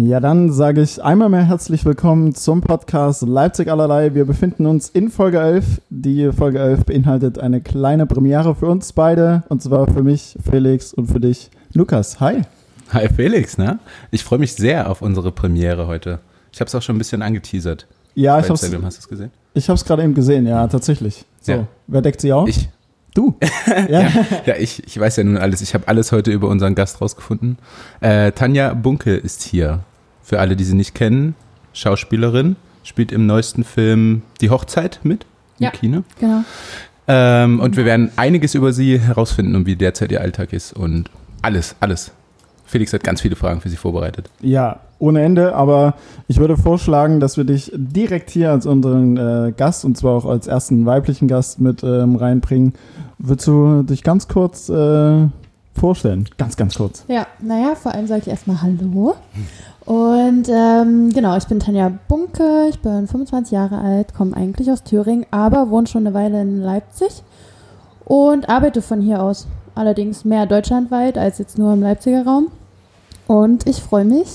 Ja, dann sage ich einmal mehr herzlich willkommen zum Podcast Leipzig allerlei. Wir befinden uns in Folge 11. Die Folge 11 beinhaltet eine kleine Premiere für uns beide und zwar für mich, Felix und für dich, Lukas. Hi. Hi Felix, ne? Ich freue mich sehr auf unsere Premiere heute. Ich habe es auch schon ein bisschen angeteasert. Ja, ich habe Instagram, hast du es gesehen? Ich habe es gerade eben gesehen, ja, tatsächlich. So, Ja. wer deckt sie auf? Ich. Du. ja. Ja, ich, ich weiß ja nun alles. Ich habe alles heute über unseren Gast rausgefunden. Äh, Tanja Bunke ist hier. Für alle, die sie nicht kennen, Schauspielerin, spielt im neuesten Film Die Hochzeit mit im Ja. Kino. Genau. Ähm, und wir werden einiges über sie herausfinden und wie derzeit ihr Alltag ist und alles, alles. Felix hat ganz viele Fragen für sie vorbereitet. Ja, ohne Ende, aber ich würde vorschlagen, dass wir dich direkt hier als unseren äh, Gast und zwar auch als ersten weiblichen Gast mit ähm, reinbringen. Würdest du dich ganz kurz äh, vorstellen? Ganz, ganz kurz. Ja, naja, vor allem sage ich erstmal Hallo. Und ähm, genau, ich bin Tanja Bunke, ich bin 25 Jahre alt, komme eigentlich aus Thüringen, aber wohne schon eine Weile in Leipzig und arbeite von hier aus. Allerdings mehr deutschlandweit als jetzt nur im Leipziger Raum. Und ich freue mich,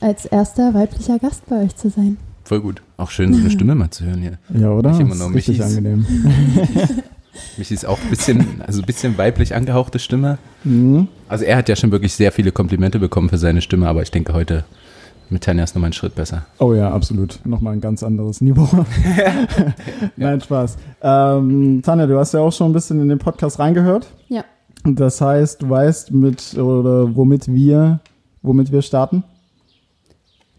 als erster weiblicher Gast bei euch zu sein. Voll gut. Auch schön, so eine Stimme mal zu hören hier. Ja, oder? Nicht immer Das nur ist richtig Michis. angenehm. Mich ist auch ein bisschen, also ein bisschen weiblich angehauchte Stimme. Mhm. Also er hat ja schon wirklich sehr viele Komplimente bekommen für seine Stimme, aber ich denke heute mit Tanja ist nochmal ein Schritt besser. Oh ja, absolut. Nochmal ein ganz anderes Niveau. Nein, Spaß. Ähm, Tanja, du hast ja auch schon ein bisschen in den Podcast reingehört. Ja. Das heißt, du weißt, mit oder womit wir, womit wir starten.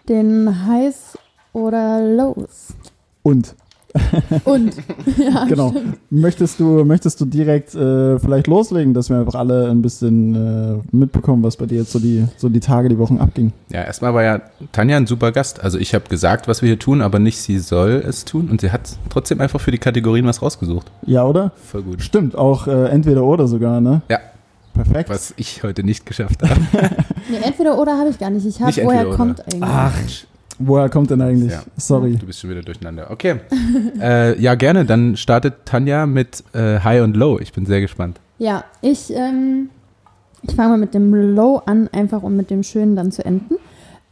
Den Heiß oder Los. Und Und, ja, genau. Möchtest du, möchtest du direkt äh, vielleicht loslegen, dass wir einfach alle ein bisschen äh, mitbekommen, was bei dir jetzt so die, so die Tage, die Wochen abging? Ja, erstmal war ja Tanja ein super Gast. Also ich habe gesagt, was wir hier tun, aber nicht sie soll es tun. Und sie hat trotzdem einfach für die Kategorien was rausgesucht. Ja, oder? Voll gut. Stimmt, auch äh, entweder oder sogar, ne? Ja. Perfekt. Was ich heute nicht geschafft habe. Nee, entweder oder habe ich gar nicht. Ich habe, woher kommt oder. eigentlich. Ach, woher kommt denn eigentlich? Ja. Sorry. Du bist schon wieder durcheinander. Okay. äh, ja, gerne. Dann startet Tanja mit äh, High und Low. Ich bin sehr gespannt. Ja, ich, ähm, ich fange mal mit dem Low an, einfach um mit dem Schönen dann zu enden.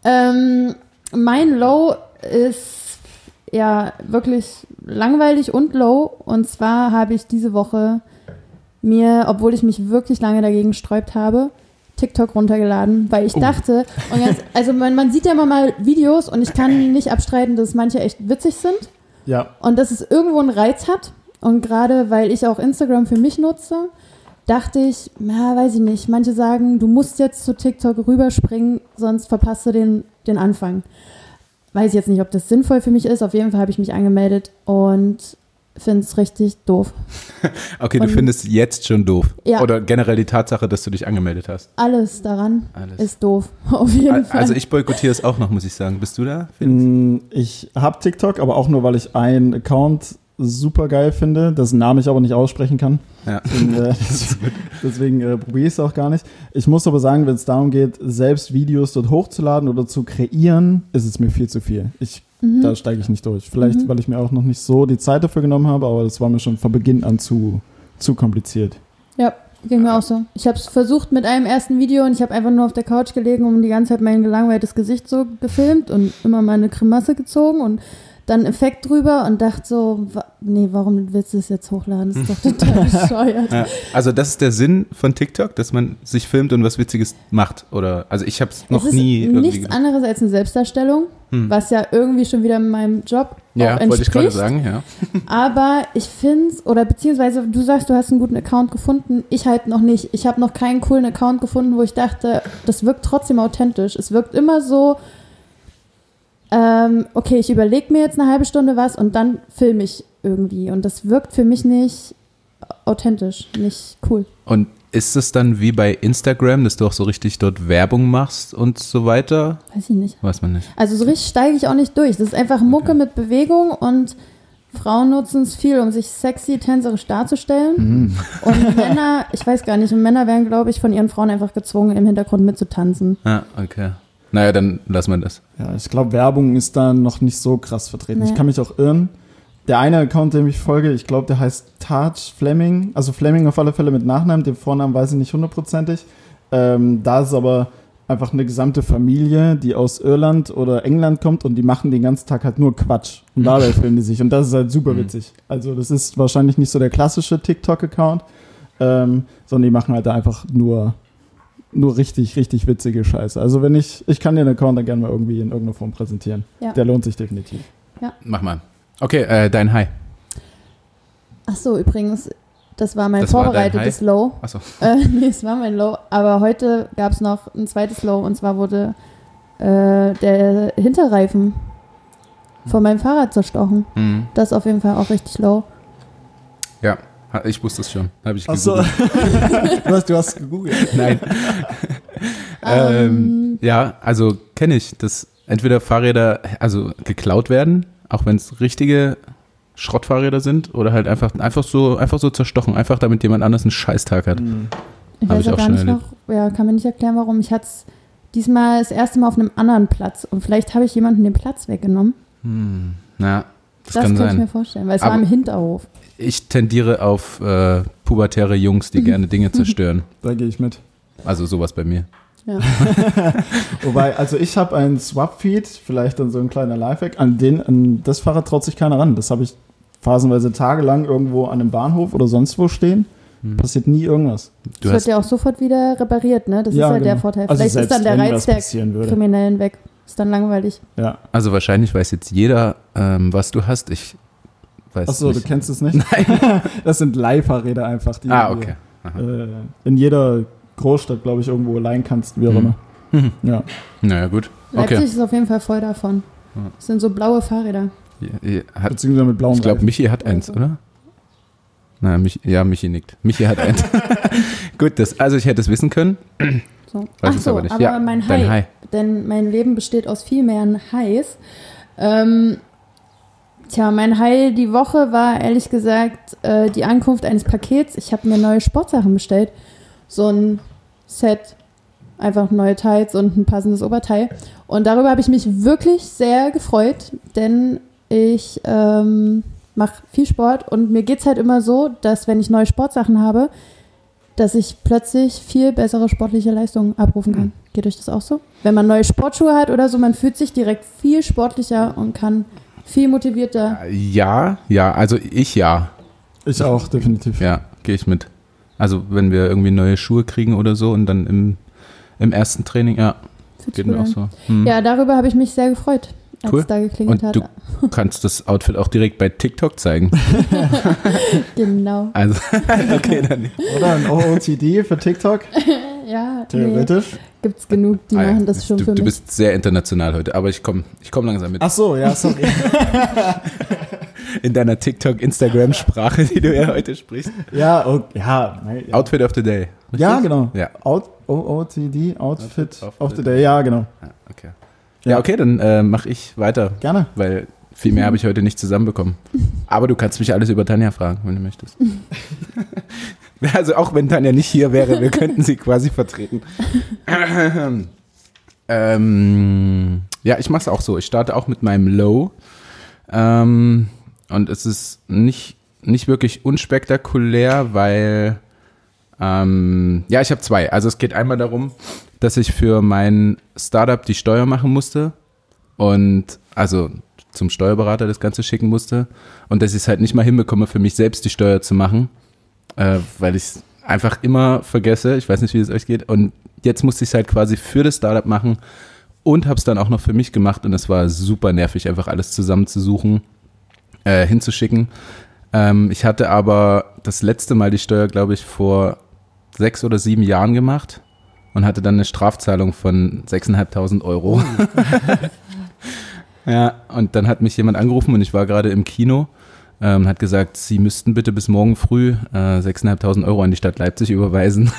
Ähm, mein Low ist ja wirklich langweilig und low. Und zwar habe ich diese Woche mir, obwohl ich mich wirklich lange dagegen sträubt habe, TikTok runtergeladen, weil ich Oh. dachte, und jetzt, also man, man sieht ja immer mal Videos und ich kann nicht abstreiten, dass manche echt witzig sind Ja. und dass es irgendwo einen Reiz hat. Und gerade weil ich auch Instagram für mich nutze, dachte ich, na, weiß ich nicht. Manche sagen, du musst jetzt zu TikTok rüberspringen, sonst verpasst du den, den Anfang. Weiß ich jetzt nicht, ob das sinnvoll für mich ist. Auf jeden Fall habe ich mich angemeldet und finde es richtig doof. Okay, du Und- findest jetzt schon doof. Ja. Oder generell die Tatsache, dass du dich angemeldet hast. Alles daran Alles. ist doof. Auf jeden Al- Fall. Also ich boykottiere es auch noch, muss ich sagen. Bist du da? Mm, Ich habe TikTok, aber auch nur, weil ich einen Account super geil finde, dessen Namen ich aber nicht aussprechen kann. Ja. Und, äh, deswegen äh, probiere ich es auch gar nicht. Ich muss aber sagen, wenn es darum geht, selbst Videos dort hochzuladen oder zu kreieren, ist es mir viel zu viel. Ich, Mhm. Da steige ich nicht durch. Vielleicht, Mhm. weil ich mir auch noch nicht so die Zeit dafür genommen habe, aber das war mir schon von Beginn an zu, zu kompliziert. Ja, ging mir auch so. Ich habe es versucht mit einem ersten Video und ich habe einfach nur auf der Couch gelegen und die ganze Zeit mein gelangweiltes Gesicht so gefilmt und immer mal eine Grimasse gezogen und dann Effekt drüber und dachte so, wa nee, warum willst du das jetzt hochladen? Das ist doch total bescheuert. Ja. Also das ist der Sinn von TikTok, dass man sich filmt und was Witziges macht. Oder also ich habe es noch es ist nie nichts gemacht. anderes als eine Selbstdarstellung, Hm. was ja irgendwie schon wieder meinem Job Ja, auch wollte ich gerade entspricht. sagen, ja. Aber ich finde es, oder beziehungsweise du sagst, du hast einen guten Account gefunden. Ich halt noch nicht. Ich habe noch keinen coolen Account gefunden, wo ich dachte, das wirkt trotzdem authentisch. Es wirkt immer so, ähm, okay, ich überlege mir jetzt eine halbe Stunde was und dann filme ich irgendwie. Und das wirkt für mich nicht authentisch, nicht cool. Und ist es dann wie bei Instagram, dass du auch so richtig dort Werbung machst und so weiter? Weiß ich nicht. Weiß man nicht. Also so richtig steige ich auch nicht durch. Das ist einfach Mucke mit Bewegung und Frauen nutzen es viel, um sich sexy, tänzerisch darzustellen. Mhm. Und Männer, ich weiß gar nicht, und Männer werden, glaube ich, von ihren Frauen einfach gezwungen, im Hintergrund mitzutanzen. Ah, okay. Naja, dann lassen wir das. Ja, ich glaube, Werbung ist da noch nicht so krass vertreten. Nee. Ich kann mich auch irren. Der eine Account, dem ich folge, ich glaube, der heißt Taj Fleming. Also Fleming auf alle Fälle mit Nachnamen. Den Vornamen weiß ich nicht hundertprozentig. Ähm, da ist aber einfach eine gesamte Familie, die aus Irland oder England kommt und die machen den ganzen Tag halt nur Quatsch. Und dabei filmen die sich. Und das ist halt super Mhm. witzig. Also das ist wahrscheinlich nicht so der klassische TikTok-Account, ähm, sondern die machen halt da einfach nur, nur richtig, richtig witzige Scheiße. Also wenn ich, ich kann den Account dann gerne mal irgendwie in irgendeiner Form präsentieren. Ja. Der lohnt sich definitiv. Mach mal. Okay, äh, dein High. Ach so, übrigens, das war mein Das war dein vorbereitetes Low. Achso. Äh, nee, es war mein Low. Aber heute gab es noch ein zweites Low und zwar wurde äh, der Hinterreifen von meinem Fahrrad zerstochen. Mhm. Das ist auf jeden Fall auch richtig low. Ja, ich wusste es schon. Habe ich Achso. gegoogelt. du, hast, du hast gegoogelt. Nein. ähm, ja, also kenne ich, dass entweder Fahrräder also geklaut werden, auch wenn es richtige Schrottfahrräder sind, oder halt einfach, einfach so einfach so zerstochen, einfach damit jemand anders einen Scheißtag hat. Mhm. Ich Hab weiß ich auch gar nicht noch, ja, kann mir nicht erklären, warum. Ich hatte es diesmal das erste Mal auf einem anderen Platz und vielleicht habe ich jemanden den Platz weggenommen. Hm, na, das, Das, kann kann ich mir vorstellen, weil es Aber- war im Hinterhof. Ich tendiere auf äh, pubertäre Jungs, die gerne Dinge zerstören. Da gehe ich mit. Also sowas bei mir. Ja. Wobei, also ich habe einen Swap-Feed, vielleicht dann so ein kleiner Lifehack, an den, an das Fahrrad traut sich keiner ran. Das habe ich phasenweise tagelang irgendwo an einem Bahnhof oder sonst wo stehen. Hm. Passiert nie irgendwas. Du Das hast, wird ja auch sofort wieder repariert, ne? Das ist halt der genau. Vorteil. Also Vielleicht ist selbst dann der Reiz der. Kriminellen weg. Ist dann langweilig. Ja. also wahrscheinlich weiß jetzt jeder, ähm, was du hast. Ich weiß Achso, du nicht. kennst es nicht? Nein. das sind Leihfahrräder einfach, die ah, du okay. Äh, in jeder Großstadt, glaube ich, irgendwo leihen kannst, wie auch Mhm. immer. Mhm. Ja. Naja, gut. Leipzig Okay. ist auf jeden Fall voll davon. Das sind so blaue Fahrräder. Ja, Hat, Beziehungsweise mit blauen ich glaube. Michi hat eins, oder? Na, mich, ja, Michi nickt. Michi hat eins. gut, das, also ich hätte es wissen können. So. Weiß Ach es so, aber aber, nicht. Ja, mein High, High. denn mein Leben besteht aus viel mehr Highs. Ähm, tja, mein High die Woche war ehrlich gesagt äh, die Ankunft eines Pakets. Ich habe mir neue Sportsachen bestellt. So ein Set, einfach neue Tights und ein passendes Oberteil. Und darüber habe ich mich wirklich sehr gefreut, denn ich ähm, mache viel Sport und mir geht es halt immer so, dass wenn ich neue Sportsachen habe, dass ich plötzlich viel bessere sportliche Leistungen abrufen kann. Geht euch das auch so? Wenn man neue Sportschuhe hat oder so, man fühlt sich direkt viel sportlicher und kann viel motivierter. Ja, ja, also ich ja. Ich auch, definitiv. Ja, gehe ich mit. Also wenn wir irgendwie neue Schuhe kriegen oder so und dann im, im ersten Training, ja, geht mir auch so. Hm. Ja, darüber habe ich mich sehr gefreut, Cool. es da geklingelt Und hat. du kannst das Outfit auch direkt bei TikTok zeigen. Genau. Also, okay, dann nicht. Oder ein OOTD für TikTok, Ja, nee, theoretisch. gibt's genug, die Ah ja, machen das schon du, für du mich. bist sehr international heute, aber ich komme ich komm langsam mit. Ach so, ja, sorry. In deiner TikTok-Instagram-Sprache, die du ja heute sprichst. ja, oh, ja, nein, ja. Outfit of the Day. richtig? ja, genau. Ja, Out, OOTD, Outfit Outfit of of the the Day, ja, genau. ja, okay. Ja, okay, dann äh, mache ich weiter, Gerne. weil viel mehr habe ich heute nicht zusammenbekommen. Aber du kannst mich alles über Tanja fragen, wenn du möchtest. Also auch wenn Tanja nicht hier wäre, wir könnten sie quasi vertreten. ähm, ja, ich mache es auch so. Ich starte auch mit meinem Low. Ähm, und es ist nicht, nicht wirklich unspektakulär, weil ähm, ja, ich habe zwei. Also es geht einmal darum, dass ich für mein Startup die Steuer machen musste und also zum Steuerberater das Ganze schicken musste und dass ich es halt nicht mal hinbekomme, für mich selbst die Steuer zu machen, äh, weil ich es einfach immer vergesse. Ich weiß nicht, wie es euch geht. Und jetzt musste ich es halt quasi für das Startup machen und habe es dann auch noch für mich gemacht und es war super nervig, einfach alles zusammenzusuchen, äh, hinzuschicken. Ähm, ich hatte aber das letzte Mal die Steuer, glaube ich, vor sechs oder sieben Jahren gemacht und hatte dann eine Strafzahlung von 6.500 Euro. ja, und dann hat mich jemand angerufen und ich war gerade im Kino ähm, hat gesagt, sie müssten bitte bis morgen früh äh, 6.500 Euro an die Stadt Leipzig überweisen.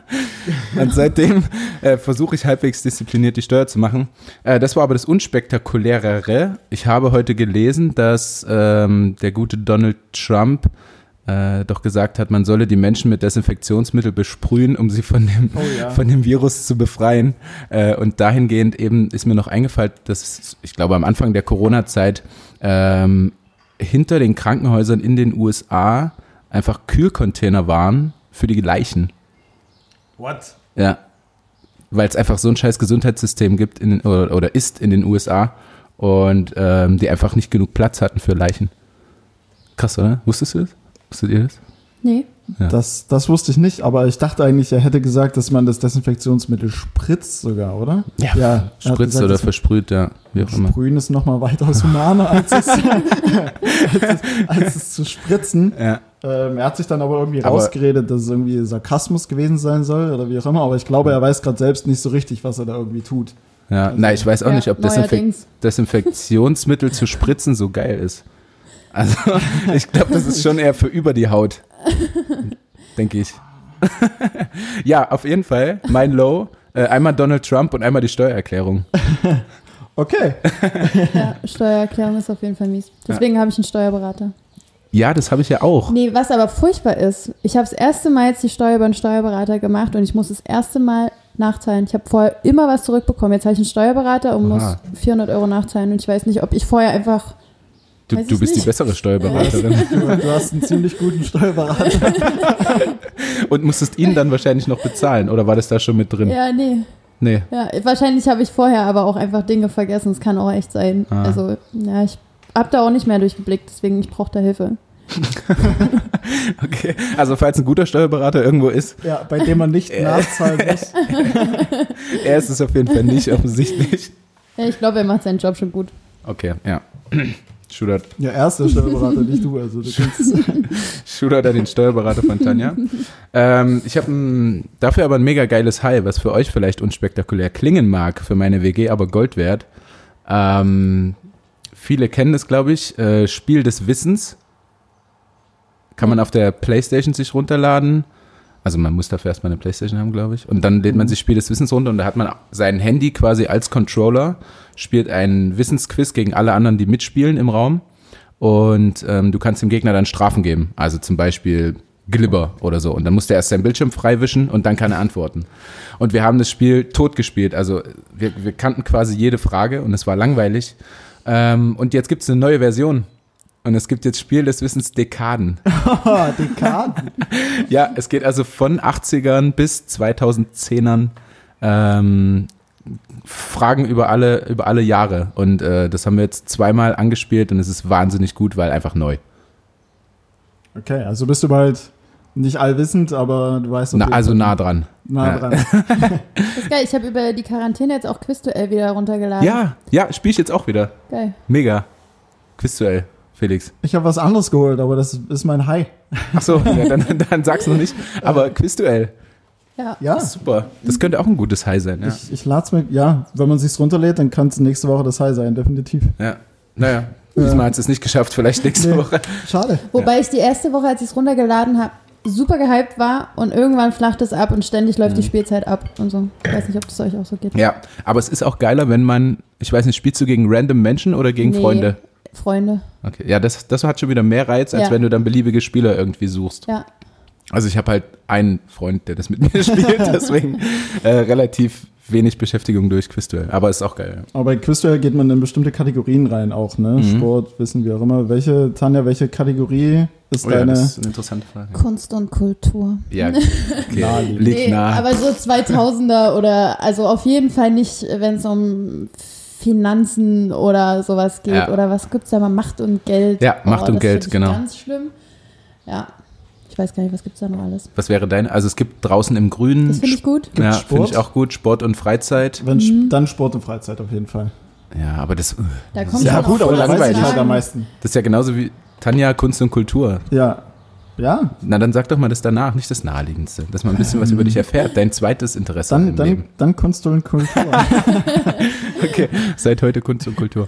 und seitdem äh, versuche ich halbwegs diszipliniert die Steuer zu machen. Äh, das war aber das Unspektakulärere. Ich habe heute gelesen, dass ähm, der gute Donald Trump äh, doch gesagt hat, man solle die Menschen mit Desinfektionsmittel besprühen, um sie von dem, Oh ja. von dem Virus zu befreien. Äh, und dahingehend eben ist mir noch eingefallen, dass ich glaube am Anfang der Corona-Zeit ähm, hinter den Krankenhäusern in den USA einfach Kühlcontainer waren für die Leichen. What? Ja. weil es einfach so ein scheiß Gesundheitssystem gibt in, den- oder, oder ist in den USA und ähm, die einfach nicht genug Platz hatten für Leichen. Krass, oder? Wusstest du das? Wusstet ihr das? Nee. Ja. Das, das wusste ich nicht, aber ich dachte eigentlich, er hätte gesagt, dass man das Desinfektionsmittel spritzt sogar, oder? er hat Spritzt gesagt, oder versprüht, ja, wie auch immer. Sprühen ist nochmal weitaus humaner als es, als es, als es zu spritzen. Ja. Ähm, er hat sich dann aber irgendwie Aber- rausgeredet, dass es irgendwie Sarkasmus gewesen sein soll oder wie auch immer, aber ich glaube, er weiß gerade selbst nicht so richtig, was er da irgendwie tut. Ja, Also- nein, ich weiß auch Ja, nicht, ob Desinfek neuerdings. Desinfektionsmittel zu spritzen so geil ist. Also, ich glaube, das ist schon eher für über die Haut. Denke ich. ja, auf jeden Fall, mein Low, äh, einmal Donald Trump und einmal die Steuererklärung. Okay. Ja, Steuererklärung ist auf jeden Fall mies. Deswegen habe ich einen Steuerberater. Ja, das habe ich ja auch. Nee, was aber furchtbar ist, ich habe das erste Mal jetzt die Steuer über einen Steuerberater gemacht und ich muss das erste Mal nachzahlen. Ich habe vorher immer was zurückbekommen. Jetzt habe ich einen Steuerberater und muss Aha. 400 Euro nachzahlen und ich weiß nicht, ob ich vorher einfach Du, du bist die nicht. bessere Steuerberaterin. Du, du hast einen ziemlich guten Steuerberater. Und musstest ihn dann wahrscheinlich noch bezahlen, oder war das da schon mit drin? Ja, nee. Nee. Ja, wahrscheinlich habe ich vorher aber auch einfach Dinge vergessen. Es kann auch echt sein. Ah. Also, ja, ich habe da auch nicht mehr durchgeblickt, deswegen ich brauche da Hilfe. Okay. Also, falls ein guter Steuerberater irgendwo ist, Ja, bei dem man nicht nachzahlen muss. er ist es auf jeden Fall nicht offensichtlich. Ja, ich glaube, er macht seinen Job schon gut. Okay, ja. Shootout, Ja, er ist der Steuerberater, nicht du. Also du kannst, Shootout an den Steuerberater von Tanja. ähm, ich habe dafür aber ein mega geiles High, was für euch vielleicht unspektakulär klingen mag, für meine WG aber Gold wert. Ähm, viele kennen es, glaube ich. Äh, Spiel des Wissens. Kann man auf der Playstation sich runterladen. Also man muss dafür erstmal eine Playstation haben, glaube ich. Und dann lädt man sich Spiel des Wissens runter und da hat man sein Handy quasi als Controller, spielt einen Wissensquiz gegen alle anderen, die mitspielen im Raum. Und ähm, du kannst dem Gegner dann Strafen geben. Also zum Beispiel Glibber oder so. Und dann muss der erst seinen Bildschirm freiwischen und dann kann er antworten. Und wir haben das Spiel tot gespielt. Also wir, wir kannten quasi jede Frage und es war langweilig. Ähm, und jetzt gibt es eine neue Version. Und es gibt jetzt Spiel des Wissens Dekaden. oh, Dekaden. Ja, es geht also von 80ern bis 2010ern. Ähm, Fragen über alle, über alle Jahre. Und äh, das haben wir jetzt zweimal angespielt und es ist wahnsinnig gut, weil einfach neu. Okay, also bist du bald nicht allwissend, aber du weißt Na, also nah dran. nah ja. dran. Das ist geil. Ich habe über die Quarantäne jetzt auch Quizduell wieder runtergeladen. Ja, ja, spiele ich jetzt auch wieder. Geil. Mega. Quizduell, Felix. Ich habe was anderes geholt, aber das ist mein High. Achso, ja, dann, dann sag's noch nicht. Aber Quizduell, Ja. Ja, super. Das könnte auch ein gutes High sein, ja. ich, ich lade es mir, ja, wenn man sich's runterlädt, dann kann es nächste Woche das High sein, definitiv. ja. Naja, diesmal hat es nicht geschafft, vielleicht nächste Nee. Woche. Schade. Wobei ich die erste Woche, als ich es runtergeladen habe, super gehypt war und irgendwann flacht es ab und ständig läuft Mhm. die Spielzeit ab und so. Ich weiß nicht, ob das euch auch so geht. Ja, aber es ist auch geiler, wenn man, ich weiß nicht, spielst du gegen random Menschen oder gegen Nee. Freunde? Freunde. Okay, ja, das, das hat schon wieder mehr Reiz, als Ja. wenn du dann beliebige Spieler irgendwie suchst. Ja. Also ich habe halt einen Freund, der das mit mir spielt, deswegen äh, relativ wenig Beschäftigung durch Quizduell. Aber ist auch geil. Aber bei Quizduell geht man in bestimmte Kategorien rein auch, ne? Mhm. Sport, Wissen, wie auch immer. Welche, Tanja, welche Kategorie ist Oh ja, deine? das ist eine interessante Frage. Kunst und Kultur. Ja, okay. Naheliegend. liegt Nee, nah. aber so 2000er oder also auf jeden Fall nicht, wenn es um Finanzen oder sowas geht Ja. oder was gibt's da mal Macht und Geld. Ja, Macht und das Geld, genau. Ganz schlimm. Ja, ich weiß gar nicht, was gibt's da noch alles. Was wäre deine? Also es gibt draußen im Grünen. Das finde ich gut. Gibt's ja, Sport? finde ich auch gut. Sport und Freizeit. Wenn, Mhm. Dann Sport und Freizeit auf jeden Fall. Ja, aber das, Da kommt Ja, gut, aber langweilig. halt am Fragen. meisten. das ist ja genauso wie Tanja, Kunst und Kultur. Ja. Ja, Na, dann sag doch mal das danach, nicht das Naheliegendste. Dass man ein bisschen was über dich erfährt. Dein zweites Interesse dann, im dann, Leben. dann Kunst und Kultur. Okay, seit heute Kunst und Kultur.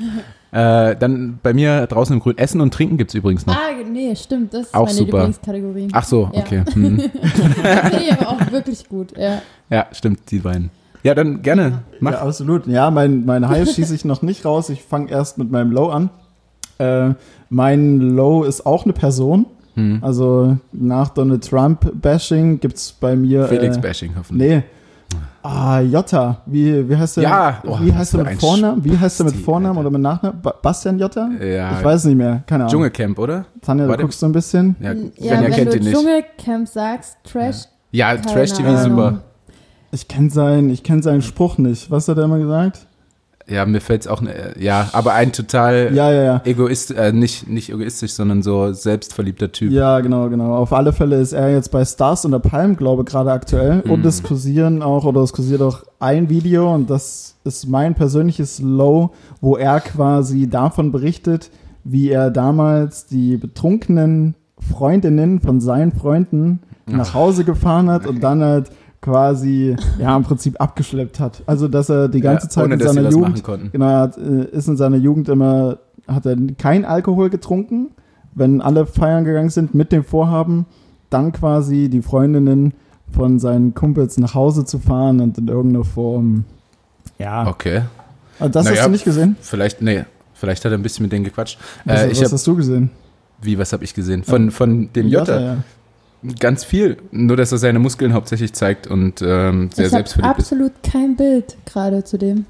Äh, dann bei mir draußen im Grün. Essen und Trinken gibt es übrigens noch. Ah, nee, stimmt. Das ist Auch meine super. Lieblingskategorie. Ach so, Ja. okay. Hm. Finde ich aber auch wirklich gut. Ja. Ja, stimmt, die beiden. Ja, dann gerne. Mach. Ja, absolut. Ja, mein, mein High schieße ich noch nicht raus. Ich fange erst mit meinem Low an. Äh, mein Low ist auch eine Person. Hm. Also nach Donald Trump-Bashing gibt es bei mir. Felix äh, Bashing hoffentlich. Nee. Ah, Jotta. Wie, wie heißt der? Ja, oh, wie heißt er mit Vornamen? Wie heißt er mit Vornamen oder mit Nachnamen? Ba Bastian Jotta? Ja, Ich weiß nicht mehr. Keine Ahnung. Dschungelcamp, oder? Tanja, du guckst so ein bisschen. Ja, Ja, wenn kennt du ihn nicht. Dschungelcamp sagst, Trash. Ja, keine Trash TV Ahnung. super. Ich kenne seinen, ich kenn seinen Spruch nicht. Was hat er immer gesagt? Ja, mir fällt es auch, ne- ja, aber ein total Ja, ja, ja. Egoist, äh, nicht, nicht egoistisch, sondern so selbstverliebter Typ. Ja, genau, genau. Auf alle Fälle ist er jetzt bei Stars unter Palm, glaube ich, gerade aktuell. Und Mhm. es kursieren auch, oder es kursiert auch ein Video, und das ist mein persönliches Low, wo er quasi davon berichtet, wie er damals die betrunkenen Freundinnen von seinen Freunden nach Hause gefahren hat und dann halt quasi, ja, im Prinzip abgeschleppt hat. Also, dass er die ganze Ja, Zeit ohne, in seiner Jugend konnten. Genau, äh, ist in seiner Jugend immer, hat er kein Alkohol getrunken, wenn alle feiern gegangen sind, mit dem Vorhaben, dann quasi die Freundinnen von seinen Kumpels nach Hause zu fahren und in irgendeiner Form. Ja. Okay. Also das Naja, hast du nicht gesehen? Vielleicht, nee, vielleicht hat er ein bisschen mit denen gequatscht. Was, Äh, ich was hab, hast du gesehen? wie, was habe ich gesehen? Von, von dem Jota. ja. Ganz viel. Nur, dass er seine Muskeln hauptsächlich zeigt und ähm, sehr ich habe selbstverliebt ist. absolut kein Bild gerade zu dem.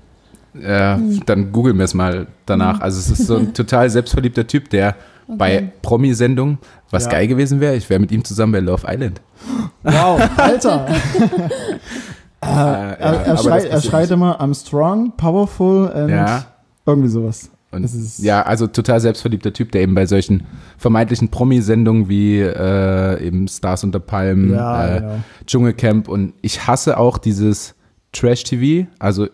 Äh, Hm. Dann googeln wir es mal danach. Hm. Also es ist so ein total selbstverliebter Typ, der Okay. bei Promi-Sendungen, was Ja. geil gewesen wäre, ich wäre mit ihm zusammen bei Love Island. Wow, Alter. Äh, er, er, das schreit, er schreit immer, I'm strong, powerful and Ja. irgendwie sowas. Und ja, also total selbstverliebter Typ, der eben bei solchen vermeintlichen Promi-Sendungen wie äh, eben Stars unter Palmen, Ja, äh, genau. Dschungelcamp und ich hasse auch dieses Trash-TV. Also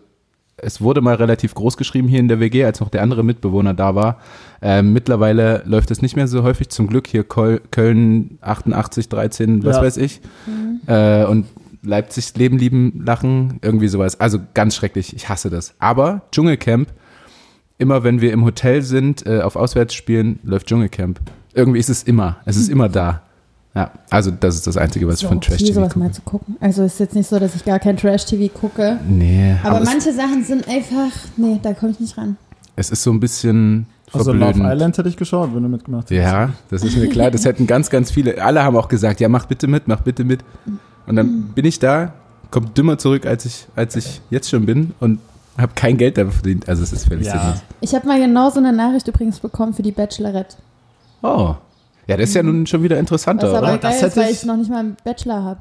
es wurde mal relativ groß geschrieben hier in der WG, als noch der andere Mitbewohner da war. Ähm, mittlerweile läuft es nicht mehr so häufig, zum Glück hier Kol Köln 88, 13, was Ja. weiß ich. Äh, und Leipzig Leben, Lieben, Lachen, irgendwie sowas. Also ganz schrecklich, ich hasse das. Aber Dschungelcamp, immer wenn wir im Hotel sind, äh, auf Auswärtsspielen, läuft Dschungelcamp. Irgendwie ist es immer, es ist immer da. Ja, also das ist das Einzige, was ich von okay, Trash-TV sowas gucke. mal zu gucken. Also ist jetzt nicht so, dass ich gar kein Trash-TV gucke. Nee, Aber, aber, es, manche Sachen sind einfach, nee, da komme ich nicht ran. es ist so ein bisschen Also Love verblödend. Island hätte ich geschaut, wenn du mitgemacht hättest. Ja, das ist mir klar. Das hätten ganz, ganz viele. Alle haben auch gesagt, ja, mach bitte mit, mach bitte mit. Und dann bin ich da, komme dümmer zurück, als ich, als ich jetzt schon bin und habe kein Geld dafür verdient. Also es ist völlig Ja. sinnlos. Ich habe mal genau so eine Nachricht übrigens bekommen für die Bachelorette. Oh. Ja, das ist ja nun schon wieder interessanter, Was aber oder? geil Das ist, hätte weil ich- ich noch nicht mal einen Bachelor habe.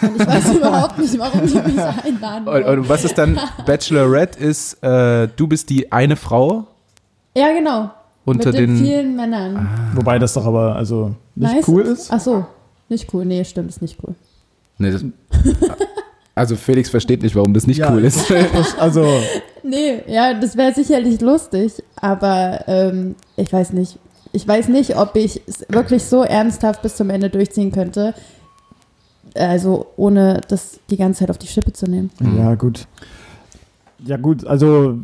Und ich weiß überhaupt nicht, warum die mich einladen. Und, wollen. und was ist dann Bachelorette ist, äh, du bist die eine Frau Ja, genau. unter Mit den, den. vielen Männern. Wobei das doch aber also nicht Nice. cool ist. Ach so, nicht cool. Nee, stimmt, ist nicht cool. Nee, das, also Felix versteht nicht, warum das nicht Ja. cool ist. Also, Nee, ja, das wäre sicherlich lustig, aber ähm, ich weiß nicht. Ich weiß nicht, ob ich es wirklich so ernsthaft bis zum Ende durchziehen könnte. Also ohne das die ganze Zeit auf die Schippe zu nehmen. Mhm. ja, gut. Ja, gut, also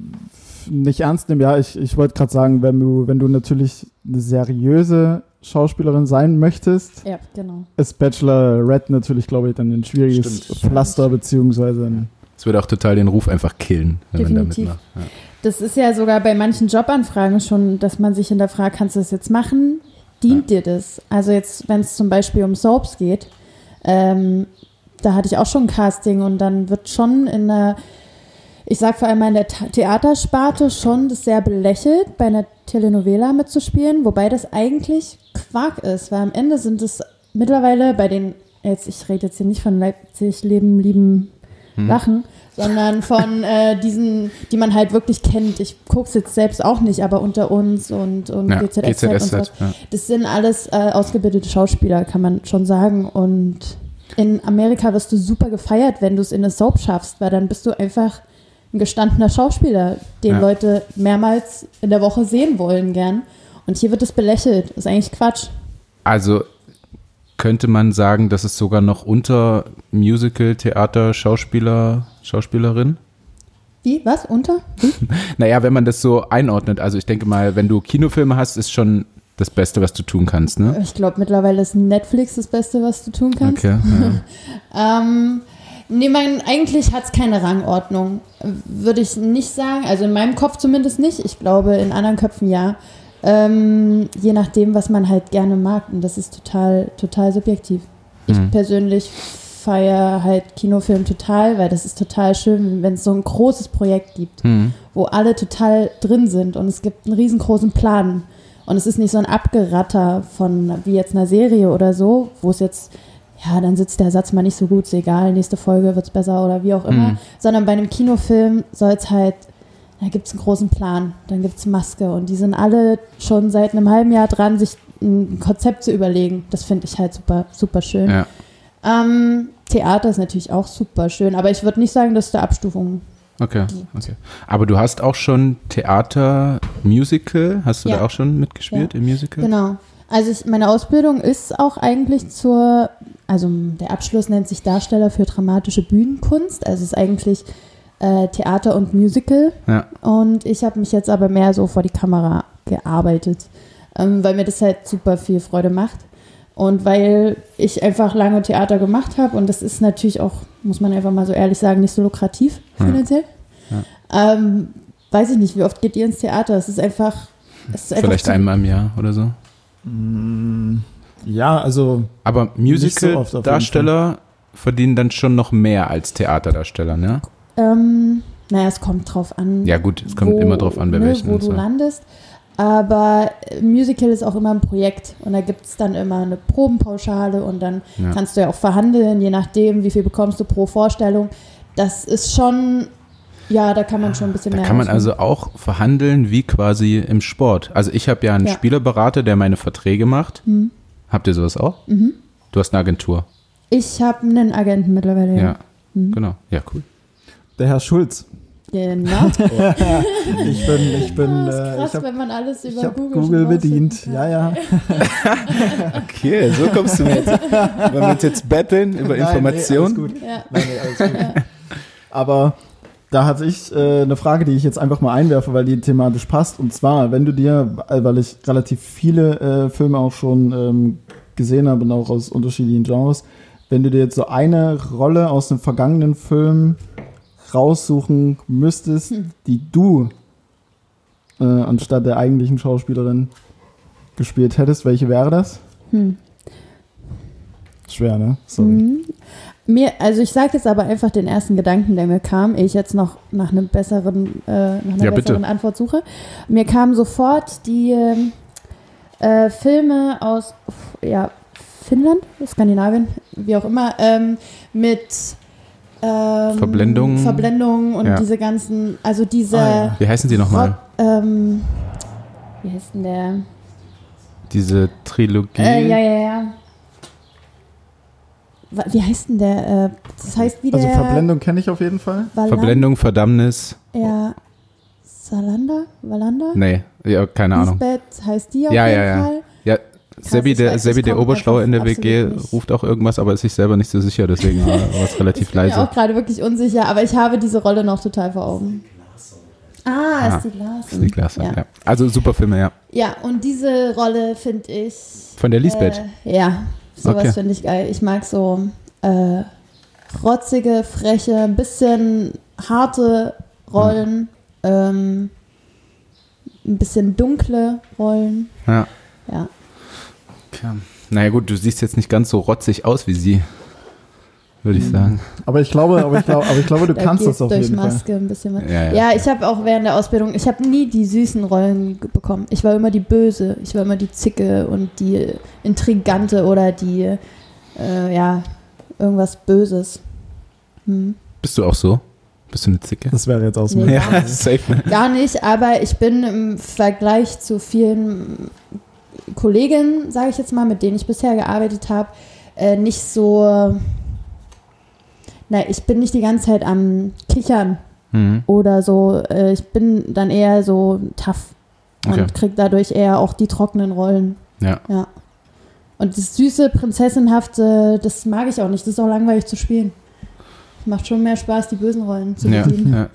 nicht ernst nehmen, ja, ich, ich wollte gerade sagen, wenn du, wenn du natürlich eine seriöse Schauspielerin sein möchtest, Ja, genau. ist Bachelorette natürlich, glaube ich, dann ein schwieriges Stimmt. Pflaster, beziehungsweise Es würde auch total den Ruf einfach killen, wenn man da Definitiv. mitmacht. Ja. Das ist ja sogar bei manchen Jobanfragen schon, dass man sich hinterfragt, kannst du das jetzt machen? Dient dir das? Also jetzt, wenn es zum Beispiel um Soaps geht, ähm, da hatte ich auch schon ein Casting und dann wird schon in der, ich sag vor allem in der Theatersparte schon das sehr belächelt, bei einer Telenovela mitzuspielen, wobei das eigentlich Quark ist, weil am Ende sind es mittlerweile bei den, jetzt ich rede jetzt hier nicht von Leipzig, Leben, Lieben, Lachen, sondern von äh, diesen, die man halt wirklich kennt. Ich gucke es jetzt selbst auch nicht, aber unter uns und, und Ja, GZSZ und so. GZSZ, ja. Das sind alles äh, ausgebildete Schauspieler, kann man schon sagen. Und in Amerika wirst du super gefeiert, wenn du es in eine Soap schaffst, weil dann bist du einfach ein gestandener Schauspieler, den Ja. Leute mehrmals in der Woche sehen wollen gern. Und hier wird es belächelt. Das ist eigentlich Quatsch. Also könnte man sagen, dass es sogar noch unter Musical, Theater, Schauspieler, Schauspielerin? Wie? Was? Unter? Naja, wenn man das so einordnet, also ich denke mal, wenn du Kinofilme hast, ist schon das Beste, was du tun kannst, ne? Ich glaube, mittlerweile ist Netflix das Beste, was du tun kannst. Okay. Ja. Ähm, nee, man, eigentlich hat es keine Rangordnung. Würde ich nicht sagen. Also in meinem Kopf zumindest nicht. Ich glaube, in anderen Köpfen ja. Ähm, je nachdem, was man halt gerne mag. Und das ist total, total subjektiv. Ich Mhm. persönlich feiere halt Kinofilm total, weil das ist total schön, wenn es so ein großes Projekt gibt, Hm. wo alle total drin sind und es gibt einen riesengroßen Plan. Und es ist nicht so ein Abgeratter von wie jetzt einer Serie oder so, wo es jetzt ja, dann sitzt der Satz mal nicht so gut, ist egal, nächste Folge wird es besser oder wie auch immer. Mhm. Sondern bei einem Kinofilm soll es halt, da gibt es einen großen Plan, dann gibt es Maske und die sind alle schon seit einem halben Jahr dran, sich ein Konzept zu überlegen. Das finde ich halt super, super schön. Ja. Ähm, Theater ist natürlich auch super schön, aber ich würde nicht sagen, dass da Abstufungen. Okay, okay. Aber du hast auch schon Theater, Musical, hast du Ja. da auch schon mitgespielt im Musical? Genau. Also ich, meine Ausbildung ist auch eigentlich zur, also der Abschluss nennt sich Darsteller für dramatische Bühnenkunst. Also es ist eigentlich äh, Theater und Musical. Ja. Und ich habe mich jetzt aber mehr so vor die Kamera gearbeitet, ähm, weil mir das halt super viel Freude macht. Und weil ich einfach lange Theater gemacht habe und das ist natürlich auch, muss man einfach mal so ehrlich sagen, nicht so lukrativ Ja. finanziell. Ähm, weiß ich nicht, wie oft geht ihr ins Theater? Es ist einfach. Es ist einfach Vielleicht zu- einmal im Jahr oder so. Ja, also Aber so Musical-Darsteller verdienen dann schon noch mehr als Theaterdarsteller, ne? Ähm, naja, es kommt drauf an. Ja gut, es kommt wo, immer drauf an, bei ne, welchen. Wo und du so. landest. Aber Musical ist auch immer ein Projekt und da gibt es dann immer eine Probenpauschale und dann Ja. kannst du ja auch verhandeln, je nachdem, wie viel bekommst du pro Vorstellung. Das ist schon, ja, da kann man schon ein bisschen Da mehr. kann man also auch verhandeln wie quasi im Sport. Also ich habe ja einen Ja. Spielerberater, der meine Verträge macht. Mhm. Habt ihr sowas auch? Du hast eine Agentur. Ich habe einen Agenten mittlerweile. Ja. Ja. Mhm. Genau. Ja, cool. der Herr Schulz. Genau. Ich bin, ich bin, das ist äh, krass, ich habe wenn man alles über ich hab Google, Google, schon bedient. Ja, ja. Okay, so kommst du jetzt. Wollen wir uns jetzt betteln über Nein, Informationen? Nee, alles gut. Ja. Nein, nee, alles gut. Aber da hatte ich äh, eine Frage, die ich jetzt einfach mal einwerfe, weil die thematisch passt. Und zwar, wenn du dir, äh, weil ich relativ viele äh, Filme auch schon ähm, gesehen habe und auch aus unterschiedlichen Genres, wenn du dir jetzt so eine Rolle aus einem vergangenen Film raussuchen müsstest, Hm. die du äh, anstatt der eigentlichen Schauspielerin gespielt hättest, welche wäre das? Hm. Schwer, ne? Sorry. Mhm. Mir, also ich sage jetzt aber einfach den ersten Gedanken, der mir kam, ehe ich jetzt noch nach einem besseren, äh, nach einer Ja, bitte. besseren Antwort suche. Mir kamen sofort die ähm, äh, Filme aus ja, Finnland, Skandinavien, wie auch immer, ähm, mit ähm, Verblendung. Verblendung und Ja. diese ganzen, also diese Ah, ja. Wie heißen die nochmal? Ähm, wie heißt denn der? Diese Trilogie. Äh, ja, ja, ja. Wa- Wie heißt denn der? Äh, das heißt wie der. Also Verblendung kenne ich auf jeden Fall. Valan- Verblendung, Verdammnis. Ja. Salander? Valander? Nee, ja, keine Ahnung. Lisbeth heißt die auf Ja, jeden ja, ja. Fall. Ja, Sebi, ich der, weiß, Sebi ich der Oberschlaue in der WG, nicht. ruft auch irgendwas, aber ist sich selber nicht so sicher, deswegen war es relativ Ich bin mir leise. auch gerade wirklich unsicher, aber ich habe diese Rolle noch total vor Augen. Ah, Ah, ist die Larsen. Das ist die Klasse, Ja. ja. Also super Filme, ja. ja, und diese Rolle finde ich. Von der Lisbeth. Äh, ja, sowas Okay. finde ich geil. Ich mag so äh, rotzige, freche, ein bisschen harte Rollen, ähm, ein bisschen dunkle Rollen. ja. Ja. Tja. Naja gut, du siehst jetzt nicht ganz so rotzig aus wie sie, würde ich Mhm. sagen. Aber ich glaube, aber ich glaube, aber ich glaube, du Da kannst das auf durch jeden Fall. Maske ein bisschen was. Ja, ja. Ja, ich habe auch während der Ausbildung, ich habe nie die süßen Rollen bekommen. Ich war immer die Böse, ich war immer die Zicke und die Intrigante oder die, äh, ja, irgendwas Böses. Hm. Bist du auch so? Bist du eine Zicke? Das wäre jetzt aus Nee. mir. Ja, safe. Ne? Gar nicht, aber ich bin im Vergleich zu vielen Kollegen, sage ich jetzt mal, mit denen ich bisher gearbeitet habe, äh, nicht so. Na, ich bin nicht die ganze Zeit am Kichern Mhm. oder so. Äh, ich bin dann eher so tough Okay. und krieg dadurch eher auch die trockenen Rollen. Ja. Ja. Und das süße, prinzessinhafte, das mag ich auch nicht. Das ist auch langweilig zu spielen. Es macht schon mehr Spaß, die bösen Rollen zu Ja, bedienen. ja.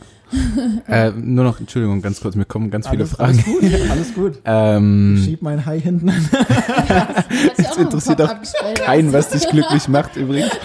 äh, nur noch, Entschuldigung, ganz kurz, mir kommen ganz viele Alles, Fragen. alles gut, alles gut. Ähm, Schieb mein Hai hinten an. Das interessiert auch keinen, was dich glücklich macht übrigens.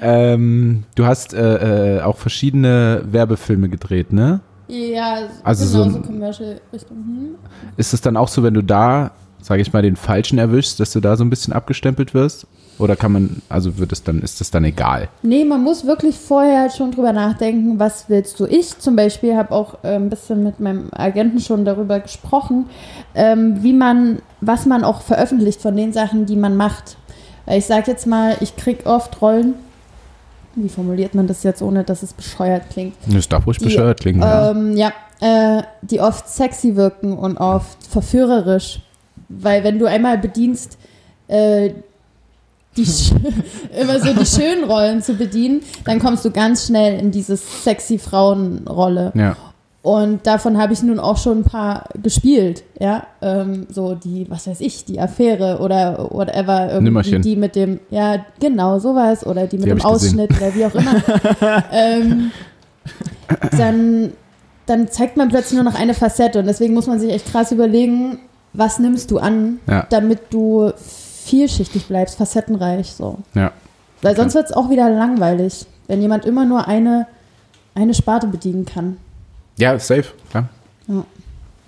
ähm, du hast äh, äh, auch verschiedene Werbefilme gedreht, ne? Ja, Also genau so so, Commercial-Richtung. Hm. Ist es dann auch so, wenn du da, sage ich mal, den Falschen erwischst, dass du da so ein bisschen abgestempelt wirst? Oder kann man, also wird es dann, ist das dann egal? Nee, man muss wirklich vorher schon drüber nachdenken, was willst du. Ich zum Beispiel habe auch äh, ein bisschen mit meinem Agenten schon darüber gesprochen, ähm, wie man, was man auch veröffentlicht von den Sachen, die man macht. Weil ich sag jetzt mal, ich krieg oft Rollen. Wie formuliert man das jetzt, ohne dass es bescheuert klingt? Das darf ruhig Die, bescheuert klingen. ja. Ähm, ja, äh, die oft sexy wirken und oft verführerisch. Weil wenn du einmal bedienst, äh, die immer so die schönen Rollen zu bedienen, dann kommst du ganz schnell in diese sexy Frauenrolle. ja. Und davon habe ich nun auch schon ein paar gespielt, ja. Ähm, so die, was weiß ich, die Affäre oder whatever, irgendwie die mit dem, ja, genau, sowas, oder die mit Die dem ich gesehen. Ausschnitt oder wie auch immer. ähm, dann, dann zeigt man plötzlich nur noch eine Facette und deswegen muss man sich echt krass überlegen, was nimmst du an, Ja. damit du vielschichtig bleibst, facettenreich, so. Ja. Weil sonst wird es auch wieder langweilig, wenn jemand immer nur eine, eine Sparte bedienen kann. Ja, safe. Ja.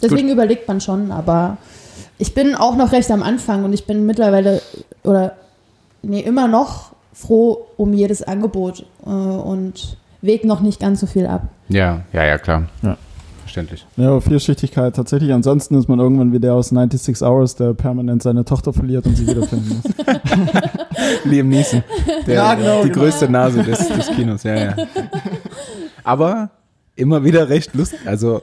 Deswegen überlegt man schon, aber ich bin auch noch recht am Anfang und ich bin mittlerweile oder nee, immer noch froh um jedes Angebot äh, und wege noch nicht ganz so viel ab. ja, ja, ja, klar. Ja. Verständlich. Ja, aber Vielschichtigkeit tatsächlich. Ansonsten ist man irgendwann wie der aus 96 Hours, der permanent seine Tochter verliert und sie wiederfinden muss. Liam Neeson. Der, Ja, genau, die genau. größte Nase des, des Kinos, ja, ja. Aber immer wieder recht lustig. Also,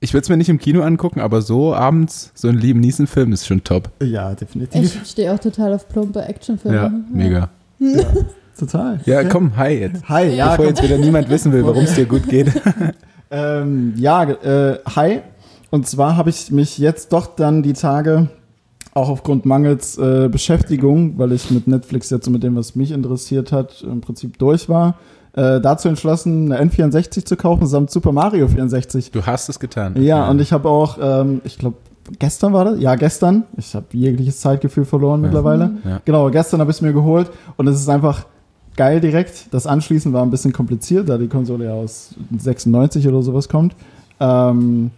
ich würde es mir nicht im Kino angucken, aber so abends, so ein Liam Neeson-Film ist schon top. ja, definitiv. Ich stehe auch total auf plumpe Actionfilme. Ja, mega. Total. Ja, komm, hi jetzt. Hi, ja, Bevor komm. jetzt wieder niemand wissen will, warum es dir gut geht. Ähm, ja, äh, hi. Und zwar habe ich mich jetzt doch dann die Tage auch aufgrund mangels äh, Beschäftigung, weil ich mit Netflix jetzt so mit dem, was mich interessiert hat, im Prinzip durch war, äh, dazu entschlossen, eine N64 zu kaufen samt Super Mario 64. Du hast es getan. Ja, und ich habe auch, ähm, ich glaube, gestern war das? Ja, gestern. Ich habe jegliches Zeitgefühl verloren mittlerweile. Ja. Genau, gestern habe ich es mir geholt und es ist einfach geil direkt. Das Anschließen war ein bisschen kompliziert, da die Konsole ja aus 96 oder sowas kommt. Ähm,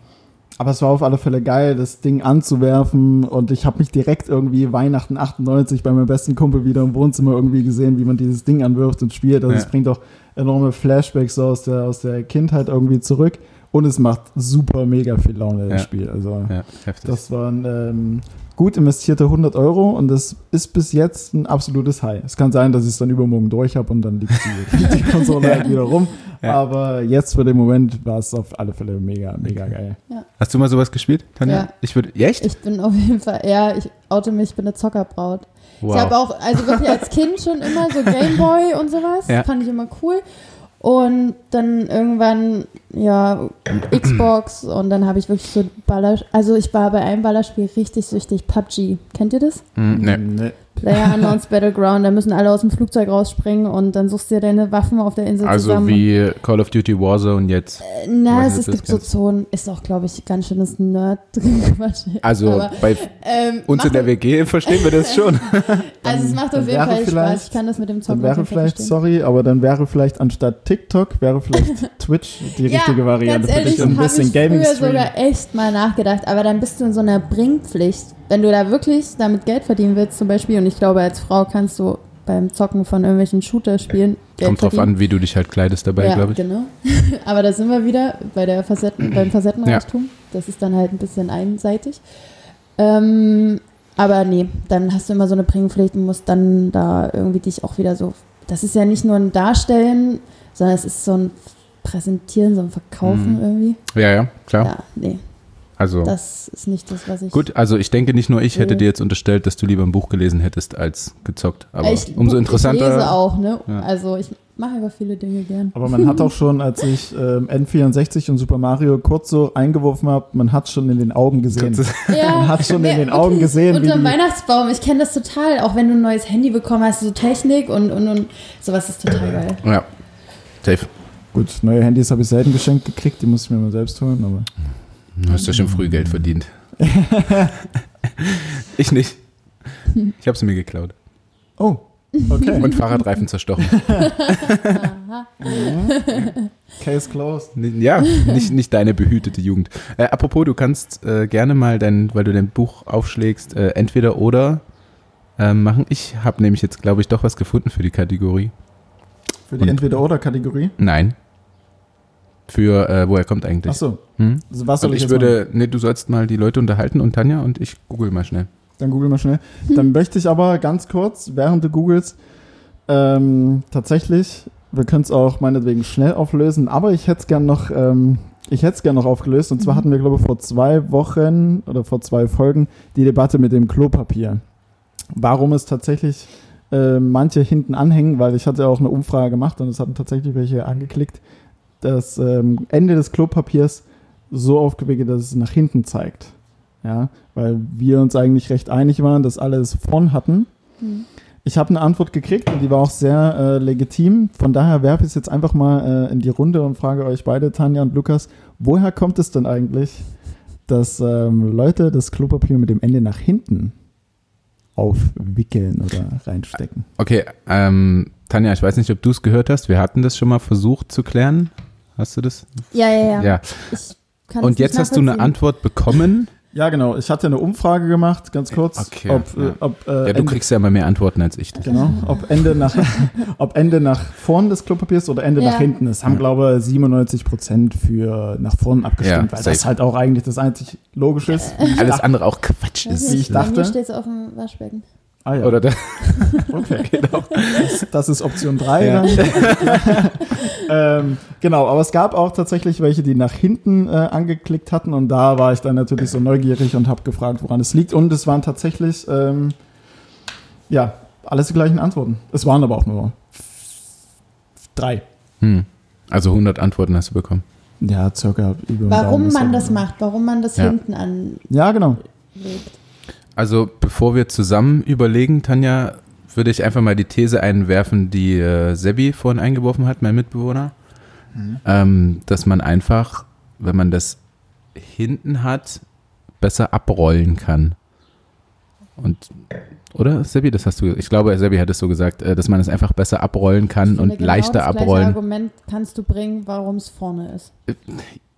aber es war auf alle Fälle geil, das Ding anzuwerfen und ich habe mich direkt irgendwie Weihnachten 98 bei meinem besten Kumpel wieder im Wohnzimmer irgendwie gesehen, wie man dieses Ding anwirft und spielt. Also Ja. es bringt auch enorme Flashbacks so aus der, aus der Kindheit irgendwie zurück und es macht super mega viel Laune, das Ja. Spiel. Also Ja, heftig. das waren ähm, gut investierte 100 Euro und das ist bis jetzt ein absolutes High. Es kann sein, dass ich es dann übermorgen durch habe und dann liegt die, die Konsole halt wieder rum. Ja. Aber jetzt für den Moment war es auf alle Fälle mega, mega geil. Hast du mal sowas gespielt, Tanja? Ja. Ich würde, echt? Ich bin auf jeden Fall, ja, ich oute mich, ich bin eine Zockerbraut. wow. Ich habe auch, also wirklich als Kind schon immer so Gameboy und sowas, Ja. fand ich immer cool. Und dann irgendwann, ja, Xbox und dann habe ich wirklich so Baller, also ich war bei einem Ballerspiel richtig süchtig, PUBG. Kennt ihr das? Hm, nee. Player Unknowns Battleground, da müssen alle aus dem Flugzeug rausspringen und dann suchst du dir deine Waffen auf der Insel Also zusammen. wie Call of Duty Warzone jetzt. Äh, Na, es, es gibt das so. Zonen, ist auch, glaube ich, ganz schönes Nerd. Quatsch. Also Aber, bei ähm, uns in der WG verstehen wir das schon. Also es macht auf jeden Fall Spaß. Ich kann das mit dem Zocken wäre vielleicht, verstehen. sorry, aber dann wäre vielleicht anstatt TikTok, wäre vielleicht Twitch die richtige Variante ganz für ehrlich, dich. Um ein habe bisschen ich Gaming früher sogar echt mal nachgedacht, aber dann bist du in so einer Bringpflicht. Wenn du da wirklich damit Geld verdienen willst zum Beispiel, und ich glaube, als Frau kannst du beim Zocken von irgendwelchen Shooter-Spielen Geld Kommt drauf verdienen. an, wie du dich halt kleidest dabei, ja, glaube ich. genau. aber da sind wir wieder bei der Facetten, beim Facettenreichtum. Das ist dann halt ein bisschen einseitig. Ähm, aber nee, dann hast du immer so eine Bringpflicht und musst dann da irgendwie dich auch wieder so. Das ist ja nicht nur ein Darstellen, sondern es ist so ein Präsentieren, so ein Verkaufen Mhm. irgendwie. Ja, ja, klar. Ja, nee, Also das ist nicht das, was ich. gut, also ich denke nicht nur ich hätte Mhm. dir jetzt unterstellt, dass du lieber ein Buch gelesen hättest als gezockt. Aber ich, umso Ich interessanter. lese auch, ne? Ja. Also ich mache einfach viele Dinge gern. Aber man hat auch schon, als ich ähm, N64 und Super Mario kurz so eingeworfen habe, man hat schon in den Augen gesehen. Ja, Man hat schon in nee, den Augen gesehen, Unter dem Weihnachtsbaum, ich kenne das total. Auch wenn du ein neues Handy bekommen hast, so Technik und, und, und sowas ist total geil. Ja, safe. Gut, neue Handys habe ich selten geschenkt gekriegt, die muss ich mir mal selbst holen, aber Du hast ja schon früh Geld verdient. ich nicht. Ich habe sie mir geklaut. oh, okay. Und Fahrradreifen zerstochen. Case closed. Ja, nicht, nicht deine behütete Jugend. Äh, apropos, du kannst äh, gerne mal dein, weil du dein Buch aufschlägst, äh, entweder oder ähm, machen. Ich habe nämlich jetzt, glaube ich, doch was gefunden für die Kategorie. Für die Und- Entweder-Oder-Kategorie. Nein. Für, äh, woher kommt eigentlich? Achso, Hm? also was soll Und ich, ich jetzt würde, nee, du sollst mal die Leute unterhalten und Tanja und ich google mal schnell. dann google mal schnell. Dann möchte ich aber ganz kurz, während du googelst, ähm, tatsächlich, wir können es auch meinetwegen schnell auflösen, aber ich hätte es gern noch, ähm, ich hätte es gern noch aufgelöst. Und zwar Mhm. hatten wir, glaube ich, vor zwei Wochen oder vor zwei Folgen die Debatte mit dem Klopapier. Warum es tatsächlich äh, manche hinten anhängen, weil ich hatte auch eine Umfrage gemacht und es hatten tatsächlich welche angeklickt, das ähm, Ende des Klopapiers so aufgewickelt, dass es nach hinten zeigt. Ja, weil wir uns eigentlich recht einig waren, dass alle es vorn hatten. Hm. Ich habe eine Antwort gekriegt und die war auch sehr äh, legitim. Von daher werfe ich es jetzt einfach mal äh, in die Runde und frage euch beide, Tanja und Lukas, woher kommt es denn eigentlich, dass ähm, Leute das Klopapier mit dem Ende nach hinten aufwickeln oder reinstecken? Okay, ähm, Tanja, ich weiß nicht, ob du es gehört hast. Wir hatten das schon mal versucht zu klären. Hast du das? Ja, ja, ja. Ja. Ich kann Und jetzt hast du eine. Antwort bekommen. Ja, genau. Ich hatte eine Umfrage gemacht, ganz kurz, Okay, ob, ja. äh, ob, äh, Ja, du Ende, kriegst ja immer mehr Antworten als ich. genau, ob Ende nach, ob Ende nach vorn des Klopapiers oder Ende Ja. nach hinten. Es haben, glaube ich, 97 Prozent für nach vorn abgestimmt, Ja, weil das safe. halt auch eigentlich das einzig Logische ist. Alles andere auch Quatsch Ja, ist. wie ich Bei dachte. mir steht es auf dem Waschbecken. Ah ja, Oder da, okay. genau. Das, das ist Option 3 Ja. dann. ähm, genau, aber es gab auch tatsächlich welche, die nach hinten äh, angeklickt hatten und da war ich dann natürlich so neugierig und habe gefragt, woran es liegt. Und es waren tatsächlich, ähm, ja, alles die gleichen Antworten. Es waren aber auch nur drei. Hm. Also 100 Antworten hast du bekommen. Ja, circa über Warum man das macht, warum man das Ja. hinten anlegt. Ja, genau. Also bevor wir zusammen überlegen, Tanja, würde ich einfach mal die These einwerfen, die äh, Sebi vorhin eingeworfen hat, mein Mitbewohner, ähm, dass man einfach, wenn man das hinten hat, besser abrollen kann. Und oder Sebi, das hast du, ich glaube, Sebi hat es so gesagt, äh, dass man es einfach besser abrollen kann und genau leichter das abrollen. Argument kannst du bringen, warum es vorne ist.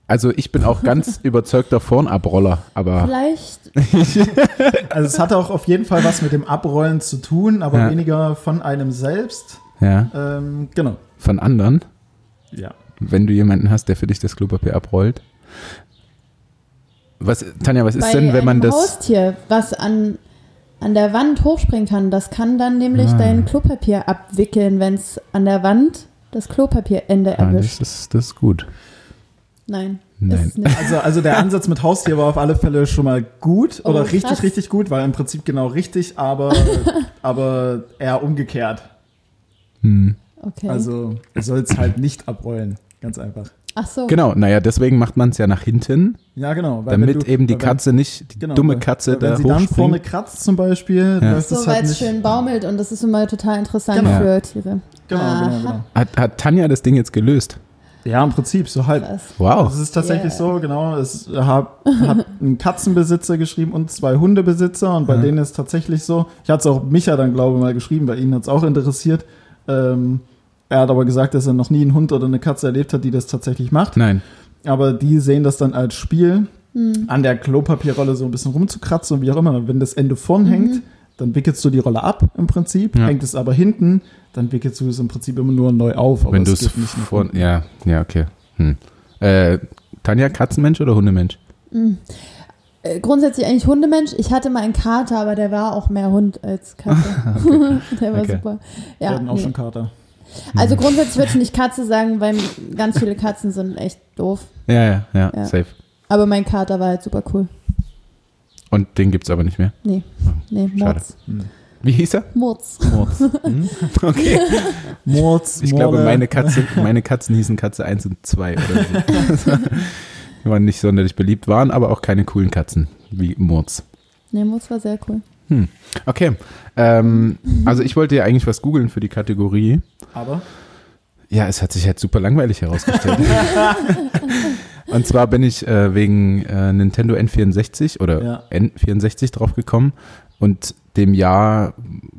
Also ich bin auch ganz überzeugter Vornabroller, aber Vielleicht, Also es hatte auch auf jeden Fall was mit dem Abrollen zu tun, aber Ja. weniger von einem selbst. ja, Ähm, genau. von anderen. Ja. wenn du jemanden hast, der für dich das Klopapier abrollt. Was, Tanja, was ist bei denn, wenn man das. Haustier, was an, an der Wand hochspringen kann, das kann dann nämlich Ah. dein Klopapier abwickeln, wenn es an der Wand das Klopapierende Ah, das, erwischt. ist, das ist gut. Nein, Nein. ist es nicht. Also, also der Ansatz mit Haustier war auf alle Fälle schon mal gut Oh, oder richtig, krass. richtig gut, war im Prinzip genau richtig, aber, aber eher umgekehrt. Hm. Okay. Also ihr sollt es halt nicht abrollen, ganz einfach. Ach so. Genau, naja, deswegen macht man es ja nach hinten, Ja, genau. weil wenn damit du- eben die weil wenn- Katze nicht, die genau, dumme weil- Katze weil wenn da sie dann vorne kratzt zum Beispiel, Ja. So, es weil halt es nicht. schön baumelt und das ist immer total interessant Genau. für Tiere. Genau, Aha. genau, genau. Hat, hat Tanja das Ding jetzt gelöst? Ja, im Prinzip so halb. Krass. Wow. Es ist tatsächlich Yeah. so, genau. Es hat, hat ein Katzenbesitzer geschrieben und zwei Hundebesitzer und bei Ja. denen ist tatsächlich so. Ich hatte es auch Micha dann, glaube ich, mal geschrieben, bei ihnen hat es auch interessiert. Ähm, er hat aber gesagt, dass er noch nie einen Hund oder eine Katze erlebt hat, die das tatsächlich macht. Nein. Aber die sehen das dann als Spiel, Hm. an der Klopapierrolle so ein bisschen rumzukratzen und wie auch immer. Wenn das Ende vorn Mhm. hängt, dann wickelst du die Rolle ab im Prinzip. Ja. Hängt es aber hinten, dann wickelst du es im Prinzip immer nur neu auf. aber Wenn du es nicht nach vor. hinten. Ja, ja, okay. Hm. Äh, Tanja, Katzenmensch oder Hundemensch? Hm. Äh, Grundsätzlich eigentlich Hundemensch. Ich hatte mal einen Kater, aber der war auch mehr Hund als Katze. der war Okay. super. Wir Ja, hatten auch nee. schon Kater. Also grundsätzlich würde ich nicht Katze sagen, weil ganz viele Katzen sind echt doof. Ja, ja, ja, Ja. safe. Aber mein Kater war halt super cool. Und den gibt's aber nicht mehr. Nee, nee, Schade. Murz. Wie hieß er? Murz. Hm? Okay. Mords, Ich glaube, Morde. meine, Katze, meine Katzen hießen Katze 1 und 2 oder so. Die waren nicht sonderlich beliebt, waren aber auch keine coolen Katzen, wie Murz. Nee, Murz war sehr cool. Okay, ähm, also ich wollte ja eigentlich was googeln für die Kategorie. Aber Ja, es hat sich halt super langweilig herausgestellt. und zwar bin ich äh, wegen äh, Nintendo N64 oder Ja. N64 drauf gekommen und dem Jahr,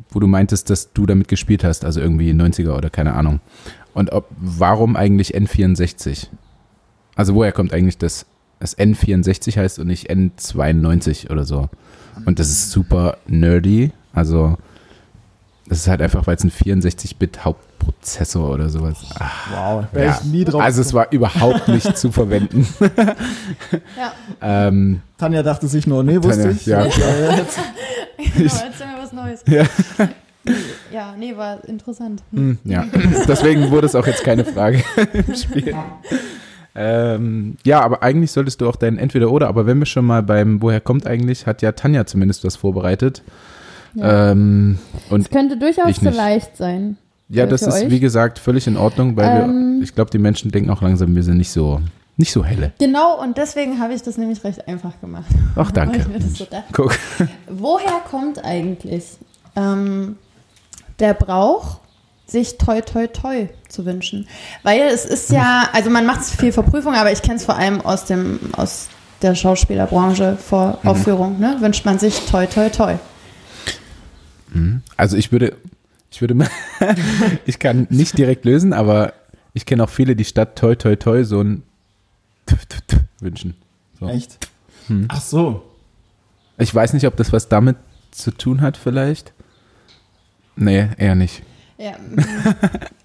wo du meintest, dass du damit gespielt hast, also irgendwie 90er oder keine Ahnung. Und ob, warum eigentlich N64? Also woher kommt eigentlich das, das N64 heißt und nicht N92 oder so? Und das ist super nerdy. Also das ist halt einfach, weil es ein 64-Bit Haupt Prozessor oder sowas. Ach, Wow, wäre ja. ich nie drauf. Also es war überhaupt nicht zu verwenden. Ja, ähm, Tanja dachte sich nur, nee, wusste Tanja, ich. ja. Äh, jetzt- genau, erzähl mir was Neues. Ja. Ja, nee, war interessant. hm, ja, deswegen wurde es auch jetzt keine Frage im Spiel. Ähm, ja, aber eigentlich solltest du auch dein Entweder-Oder, aber wenn wir schon mal beim Woher kommt eigentlich, hat ja Tanja zumindest was vorbereitet. Ja. Ähm, und Es könnte durchaus nicht. vielleicht sein. Ja, für das ist euch? wie gesagt völlig in Ordnung, weil Ähm. wir, ich glaube, die Menschen denken auch langsam, wir sind nicht so, nicht so helle. Genau, und deswegen habe ich das nämlich recht einfach gemacht. Ach, danke. So. Guck. Woher kommt eigentlich ähm, der Brauch, sich toi toi toi zu wünschen? Weil es ist ja, also man macht es viel vor Prüfung, aber ich kenne es vor allem aus dem aus der Schauspielerbranche vor Mhm. Aufführung. Ne? Wünscht man sich toi toi toi. Also ich würde, ich würde, mal- ich kann nicht direkt lösen, aber ich kenne auch viele, die statt toi toi toi so ein wünschen. So. Echt? Hm. Ach so. Ich weiß nicht, ob das was damit zu tun hat vielleicht. Nee, eher nicht. Ja, mm,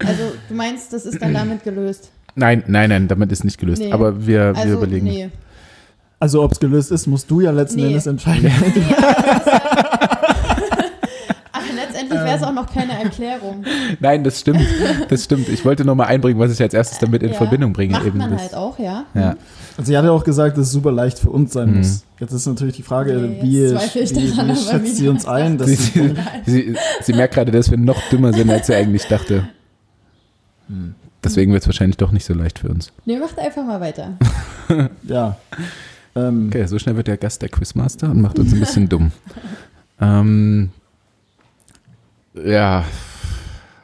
also du meinst, das ist dann damit gelöst? Nein, nein, nein, damit ist nicht gelöst. Nee. Aber wir, wir Also überlegen. nee. Also ob es gelöst ist, musst du ja letzten Nee. Endes entscheiden. Nee, aber das ist ja- Aber letztendlich wäre es Ähm. auch noch keine Erklärung. Nein, das stimmt. Das stimmt. Ich wollte nur mal einbringen, was ich als erstes damit in Ja, Verbindung bringe. Macht eben man das. halt auch, ja. Ja. Also sie hat ja auch gesagt, dass es super leicht für uns sein Mhm. muss. Jetzt ist natürlich die Frage, Nee, wie, jetzt zweifle ich wie, daran, wie aber schätzt sie uns ein? Dass Sie, sie, sie, sie, sie merkt gerade, dass wir noch dümmer sind, als sie eigentlich dachte. Deswegen wird es wahrscheinlich doch nicht so leicht für uns. Nee, macht einfach mal weiter. ja. Ähm, Okay, so schnell wird der Gast der Quizmaster und macht uns ein bisschen dumm. Ähm, ja,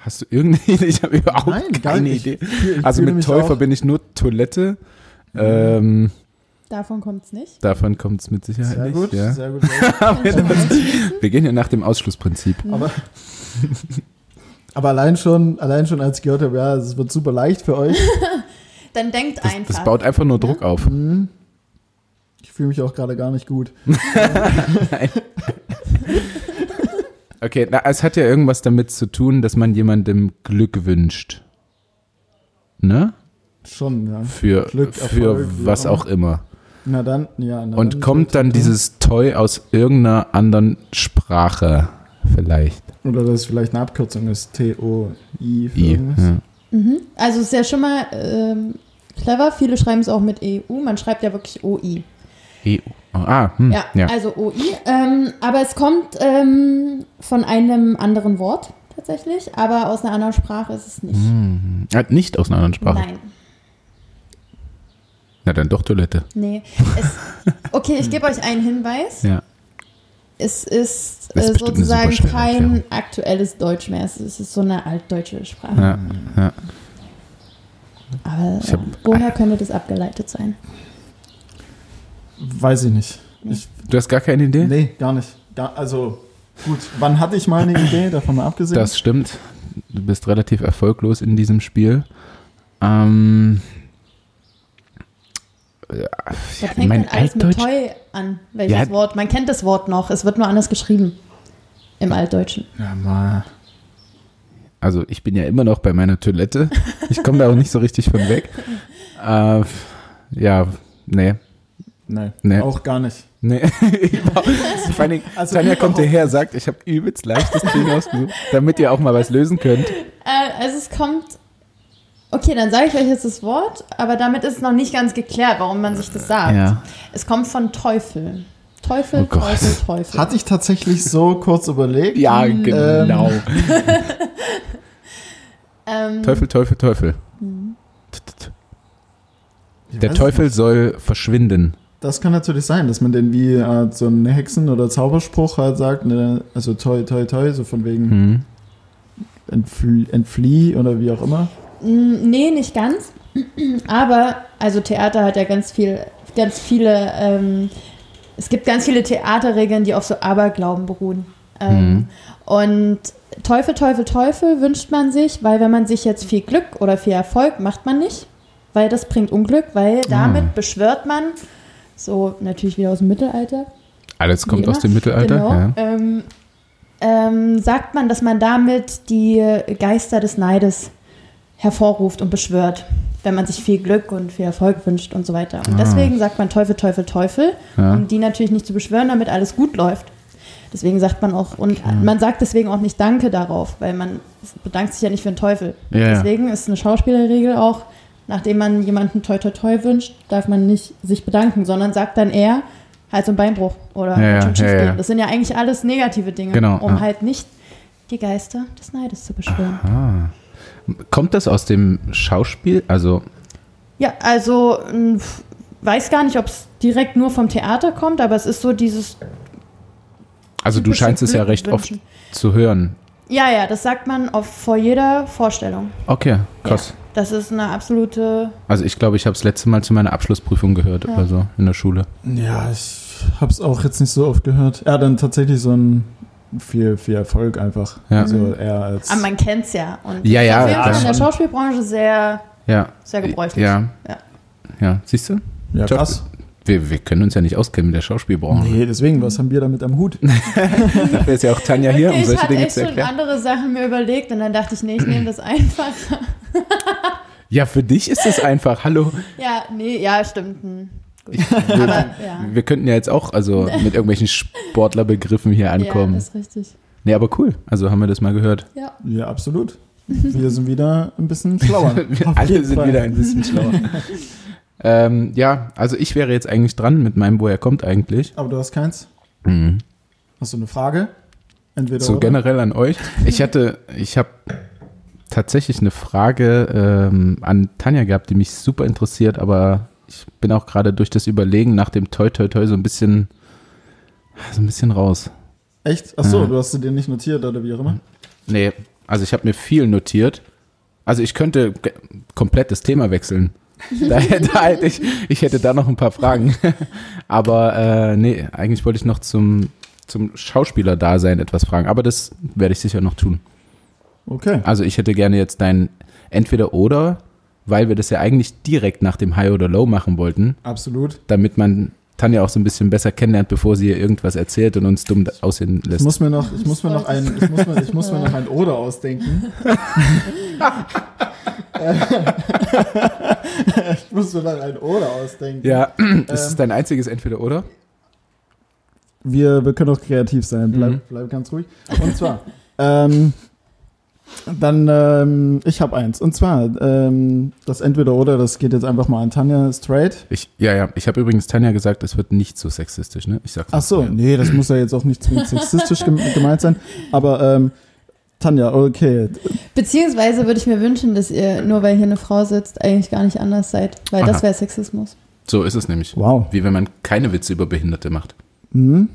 hast du irgendeine Idee? Ich habe überhaupt Nein, keine nicht. Idee. Ich Also mit Toll verbinde ich nur Toilette. Ähm, Davon kommt es nicht. davon kommt es mit Sicherheit Sehr nicht. gut, Ja. sehr gut. Wir gehen ja nach dem Ausschlussprinzip. Aber, aber allein schon, allein schon als ich gehört habe, ja, es wird super leicht für euch. Dann denkt Das, einfach. das baut einfach nur Druck auf. Hm. Ich fühle mich auch gerade gar nicht gut. Okay, na, es hat ja irgendwas damit zu tun, dass man jemandem Glück wünscht. Ne? Schon, ja. Für, Glück, für Erfolg, was auch auch immer. Na dann, ja. Na Und dann kommt dann dieses Toy aus irgendeiner anderen Sprache vielleicht? Oder dass es vielleicht eine Abkürzung ist. T-O-I für I, irgendwas. ja. Mhm. Also es ist ja schon mal ähm, clever. Viele schreiben es auch mit EU. Man schreibt ja wirklich OI. EU. Ah, hm, Ja, ja. also OI. Ähm, aber es kommt ähm, von einem anderen Wort tatsächlich. Aber aus einer anderen Sprache ist es nicht. Hm. Ah, Nicht aus einer anderen Sprache. Nein. Na dann doch Toilette. Nee. Es, okay, ich gebe euch einen Hinweis. Ja. Es ist, ist äh, eine sozusagen kein aktuelles Deutsch mehr. Es ist, ist so eine altdeutsche Sprache. Ja, ja. Aber hab- woher könnte das abgeleitet sein? Weiß ich nicht. Ich, Du hast gar keine Idee? nee, gar nicht. Gar, also, gut. Wann hatte ich mal eine Idee, davon mal abgesehen? Das stimmt. Du bist relativ erfolglos in diesem Spiel. Ähm, ja, ja, fängt mein denn alles mit Altdeutsch. Toy an? Welches Ja. Wort? Man kennt das Wort noch. Es wird nur anders geschrieben. Im Altdeutschen. ja, mal. Also ich bin ja immer noch bei meiner Toilette. Ich komme da auch nicht so richtig von weg. Äh, ja, nee. Nee, Nee. auch gar nicht. Nee. Vor allen Dingen, Also Tanja kommt überhaupt hierher, sagt, ich habe übelst leichtes Ding ausgesucht, damit ihr auch mal was lösen könnt. Äh, also es kommt. Okay, dann sage ich euch jetzt das Wort, aber damit ist es noch nicht ganz geklärt, warum man sich das sagt. Ja. Es kommt von Teufel. Teufel, Oh Gott. Teufel, Teufel. Hatte ich tatsächlich so kurz überlegt. Ja, Ähm, genau. ähm, Teufel, Teufel, Teufel. ich Der Teufel nicht. soll verschwinden. Das kann natürlich sein, dass man den wie äh, so einen Hexen- oder Zauberspruch halt sagt, ne, also toi, toi, toi, so von wegen Hm. entflie, entflieh oder wie auch immer. Mm, Nee, nicht ganz. Aber, also Theater hat ja ganz viel, ganz viele, ähm, es gibt ganz viele Theaterregeln, die auf so Aberglauben beruhen. Ähm, Mhm. Und Teufel, Teufel, Teufel wünscht man sich, weil wenn man sich jetzt viel Glück oder viel Erfolg macht man nicht, weil das bringt Unglück, weil damit Ah. beschwört man, so natürlich wieder aus dem Mittelalter, Alles kommt aus dem Mittelalter. Genau. Ja. Ähm, ähm, sagt man, dass man damit die Geister des Neides hervorruft und beschwört, wenn man sich viel Glück und viel Erfolg wünscht und so weiter. Und Ah. deswegen sagt man Teufel, Teufel, Teufel, Ja. um die natürlich nicht zu beschwören, damit alles gut läuft. Deswegen sagt man auch, und man sagt deswegen auch nicht Danke darauf, weil man bedankt sich ja nicht für den Teufel. Ja. Deswegen ist eine Schauspielerregel auch, nachdem man jemanden toi toi toi wünscht, darf man nicht sich bedanken, sondern sagt dann eher Hals- und Beinbruch oder Ja, schon ja, ja. Das sind ja eigentlich alles negative Dinge, Genau, um ja. halt nicht die Geister des Neides zu beschwören. Ah. Kommt das aus dem Schauspiel? Also, Ja, also weiß gar nicht, ob es direkt nur vom Theater kommt, aber es ist so dieses also du scheinst es ja recht oft Glückwünschen. zu hören. Ja, ja, das sagt man auf, vor jeder Vorstellung. Okay, krass. Das ist eine absolute. Also ich glaube, ich habe es letzte Mal zu meiner Abschlussprüfung gehört Ja. oder so in der Schule. Ja, ich hab's auch jetzt nicht so oft gehört. Er hat dann tatsächlich so ein viel, viel Erfolg einfach. Ja. Also er als. Aber man kennt es ja. Und Ja, ja, Auf jeden Fall in der Schauspielbranche sehr, Ja. sehr gebräuchlich. Ja. Ja. Ja, siehst du? ja, Job- krass. Wir, wir können uns ja nicht auskennen mit der Schauspielbranche. Nee, deswegen, was haben wir damit am Hut? Dafür ist ja auch Tanja hier, Okay, um ich solche hatte Dinge echt zu schon erklären. andere Sachen mir überlegt und dann dachte ich, nee, ich nehme das einfach. Ja, für dich ist es einfach. Hallo. ja, nee, ja, stimmt. Hm. Wir, Aber ja. wir könnten ja jetzt auch also mit irgendwelchen Sportlerbegriffen hier Ja, ankommen. das ist richtig. nee, aber cool. Also haben wir das mal gehört. Ja. Ja, absolut. Wir sind wieder ein bisschen schlauer. Wir alle sind Fall. wieder ein bisschen schlauer. Ähm, ja, also ich wäre jetzt eigentlich dran mit meinem, woher kommt eigentlich. Aber du hast keins? Mhm. Hast du eine Frage? Entweder So oder? generell an euch. Ich hatte, ich habe tatsächlich eine Frage ähm, an Tanja gehabt, die mich super interessiert, aber ich bin auch gerade durch das Überlegen nach dem Toi Toi Toi so ein bisschen, so ein bisschen raus. Echt? Achso, Ja. du hast sie dir nicht notiert oder wie auch immer? Nee, also ich habe mir viel notiert. Also ich könnte komplett das Thema wechseln. Da, da hätte ich, ich hätte da noch ein paar Fragen. Aber äh, nee, eigentlich wollte ich noch zum, zum Schauspieler-Dasein etwas fragen. Aber das werde ich sicher noch tun. Okay. Also ich hätte gerne jetzt dein Entweder-Oder, weil wir das ja eigentlich direkt nach dem High oder Low machen wollten, Absolut. damit man Tanja auch so ein bisschen besser kennenlernt, bevor sie ihr irgendwas erzählt und uns dumm aussehen Ich lässt. muss mir noch, ich muss mir noch ein, ich muss mir, ich muss mir noch ein Oder ausdenken. ich muss mir noch ein Oder ausdenken. ja, Ähm. ist es dein einziges Entweder-Oder? Wir, wir können auch kreativ sein. Bleib, Mhm. bleib ganz ruhig. Und zwar, ähm, dann, ähm, ich habe eins. Und zwar, ähm, das Entweder-Oder, das geht jetzt einfach mal an Tanja straight. Ich, ja, ja. Ich habe übrigens Tanja gesagt, es wird nicht so sexistisch, ne? Ich sag's Ach so, nee, das muss ja jetzt auch nicht zwingend sexistisch gem- gemeint sein. Aber, ähm, Tanja, okay. Beziehungsweise würde ich mir wünschen, dass ihr, nur weil hier eine Frau sitzt, eigentlich gar nicht anders seid, weil das Aha. wäre Sexismus. So ist es nämlich. Wow. Wie wenn man keine Witze über Behinderte macht. Mhm.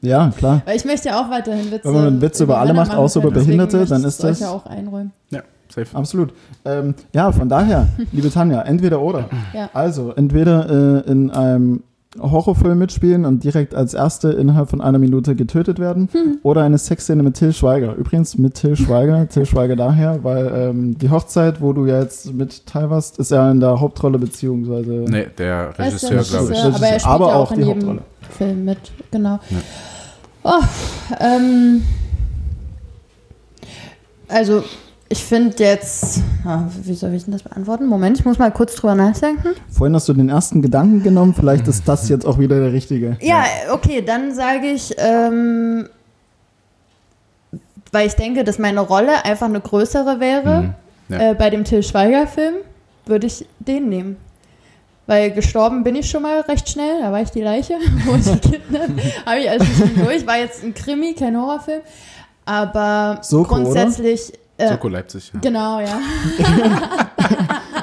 ja, klar. Weil ich möchte ja auch weiterhin Witze. Wenn man Witze über alle Männer macht, machen außer über Behinderte, dann ich ist das- ja auch einräumen. Ja, safe. Absolut. Ähm, ja, von daher, liebe Tanja, entweder oder. Ja. Also, entweder äh, in einem Horrorfilm mitspielen und direkt als Erste innerhalb von einer Minute getötet werden Hm. oder eine Sexszene mit Till Schweiger. Übrigens mit Till Schweiger. Till Schweiger daher, weil ähm, die Hochzeit, wo du ja jetzt mit teil warst, ist ja in der Hauptrolle beziehungsweise Nee, der Er ist der Regisseur, glaube ich. Regisseur, aber er spielt Aber ja auch auch in die jedem Hauptrolle. Film mit, genau. Oh, ähm, also ich finde jetzt, ah, wie soll ich denn das beantworten? Moment, ich muss mal kurz drüber nachdenken. Vorhin hast du den ersten Gedanken genommen, vielleicht ist das jetzt auch wieder der richtige. Ja, okay, dann sage ich, ähm, weil ich denke, dass meine Rolle einfach eine größere wäre Mhm. Ja. äh, bei dem Till Schweiger-Film, würde ich den nehmen. Weil gestorben bin ich schon mal recht schnell, da war ich die Leiche, wo ich gekidnappt habe ich alles schon durch. War jetzt ein Krimi, kein Horrorfilm. Aber Soko, grundsätzlich. Äh, Soko Leipzig. Ja. Genau, ja.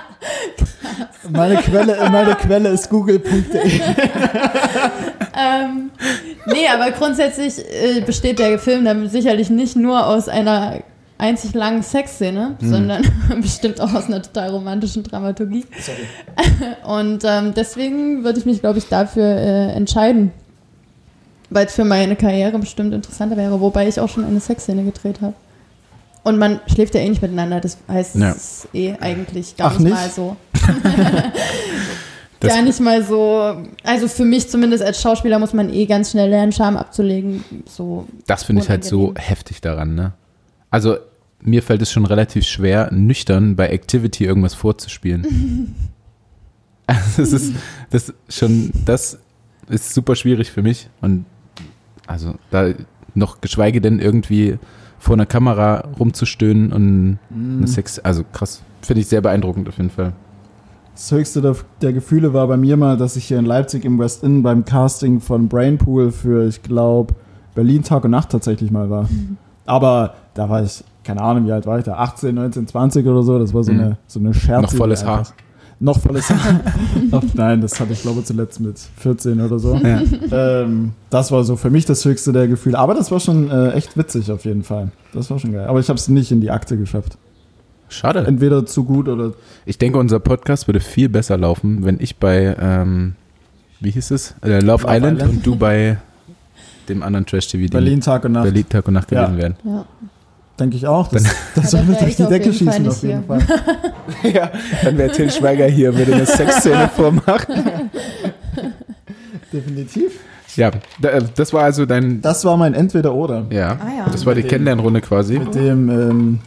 Meine Quelle, meine Quelle ist google.de. ähm, nee, aber grundsätzlich äh, besteht der Film dann sicherlich nicht nur aus einer einzig langen Sexszene, sondern bestimmt auch aus einer total romantischen Dramaturgie. Und ähm, deswegen würde ich mich, glaube ich, dafür äh, entscheiden. Weil es für meine Karriere bestimmt interessanter wäre, wobei ich auch schon eine Sexszene gedreht habe. Und man schläft ja eh nicht miteinander, das heißt, Ja. es ist eh eigentlich gar Ach, nicht, nicht? mal so. Das- gar nicht mal so. Also für mich zumindest als Schauspieler muss man eh ganz schnell lernen, Scham abzulegen. So. Das finde ich halt so heftig daran, ne? Also, mir fällt es schon relativ schwer, nüchtern bei Activity irgendwas vorzuspielen. also, das ist, das ist schon, das ist super schwierig für mich. Und also, da noch geschweige denn irgendwie vor einer Kamera rumzustöhnen und eine Sex, also krass. Finde ich sehr beeindruckend auf jeden Fall. Das höchste der, der Gefühle war bei mir mal, dass ich hier in Leipzig im West Inn beim Casting von Brainpool für, ich glaube, Berlin Tag und Nacht tatsächlich mal war. Aber da war ich, keine Ahnung, wie alt war ich da? 18, 19, 20 oder so. Das war so Mhm. eine, so eine Scherze. Noch volles Haar. Noch volles Haar. Nein, das hatte ich glaube zuletzt mit 14 oder so. Ja. Ähm, das war so für mich das höchste der Gefühle. Aber das war schon äh, echt witzig auf jeden Fall. Das war schon geil. Aber ich habe es nicht in die Akte geschafft. Schade. Entweder zu gut oder Ich denke, unser Podcast würde viel besser laufen, wenn ich bei, ähm, wie hieß es? Äh, Love, Love Island, Island. und du bei dem anderen Trash-TV, Berlin Tag und Nacht. Berlin Tag und Nacht Ja. gewesen wären. Ja. Denke ich auch. Das, Ja, das dann soll durch die Decke jeden Fall schießen auf jeden hier. Fall. ja, dann wäre Till Schweiger hier würde eine Sexszene vormachen. Definitiv. Ja, äh, das war also dein, Das war mein Entweder-Oder. ja, Ah ja. das war die Kennenlernrunde quasi. Mit dem, ähm,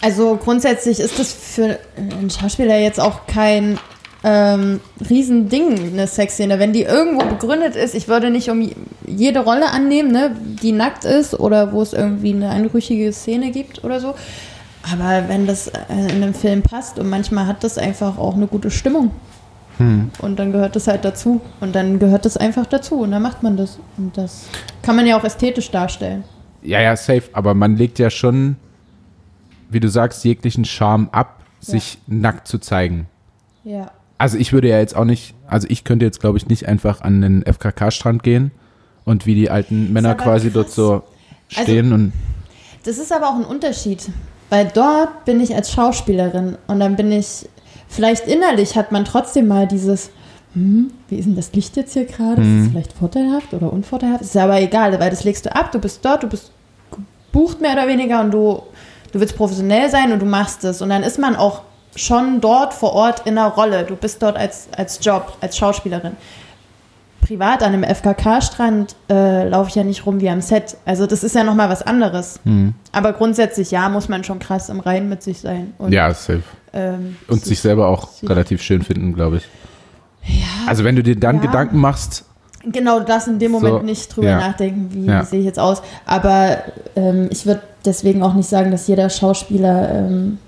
Also grundsätzlich ist das für einen Schauspieler jetzt auch kein ähm, Riesending, eine Sexszene. Wenn die irgendwo begründet ist, ich würde nicht um jede Rolle annehmen, ne, die nackt ist oder wo es irgendwie eine einrüchige Szene gibt oder so. Aber wenn das äh, in einem Film passt und manchmal hat das einfach auch eine gute Stimmung. Hm. Und dann gehört das halt dazu. Und dann gehört das einfach dazu. Und dann macht man das. Und das kann man ja auch ästhetisch darstellen. Ja, ja, safe, aber man legt ja schon, wie du sagst, jeglichen Charme ab, sich nackt zu zeigen. Ja. Also ich würde ja jetzt auch nicht, also ich könnte jetzt glaube ich nicht einfach an den FKK-Strand gehen und wie die alten Männer quasi dort krass. so stehen und Das ist aber auch ein Unterschied, weil dort bin ich als Schauspielerin und dann bin ich, vielleicht innerlich hat man trotzdem mal dieses, hm, wie ist denn das Licht jetzt hier gerade? Ist Mhm. es vielleicht vorteilhaft oder unvorteilhaft? Ist ja aber egal, weil das legst du ab, du bist dort, du bist gebucht mehr oder weniger und du, du willst professionell sein und du machst es und dann ist man auch schon dort vor Ort in einer Rolle. Du bist dort als, als Job, als Schauspielerin privat an einem FKK-Strand äh, laufe ich ja nicht rum wie am Set. Also das ist ja nochmal was anderes. hm. Aber grundsätzlich, ja, muss man schon krass im Reinen mit sich sein. Und, ja, safe. ähm, Und sich selber auch sich- relativ schön finden, glaube ich. Ja, Also wenn du dir dann Ja. Gedanken machst, genau das in dem Moment So, nicht drüber ja. nachdenken, wie, Ja. sehe ich jetzt aus. Aber ähm, ich würde deswegen auch nicht sagen, dass jeder Schauspieler ähm,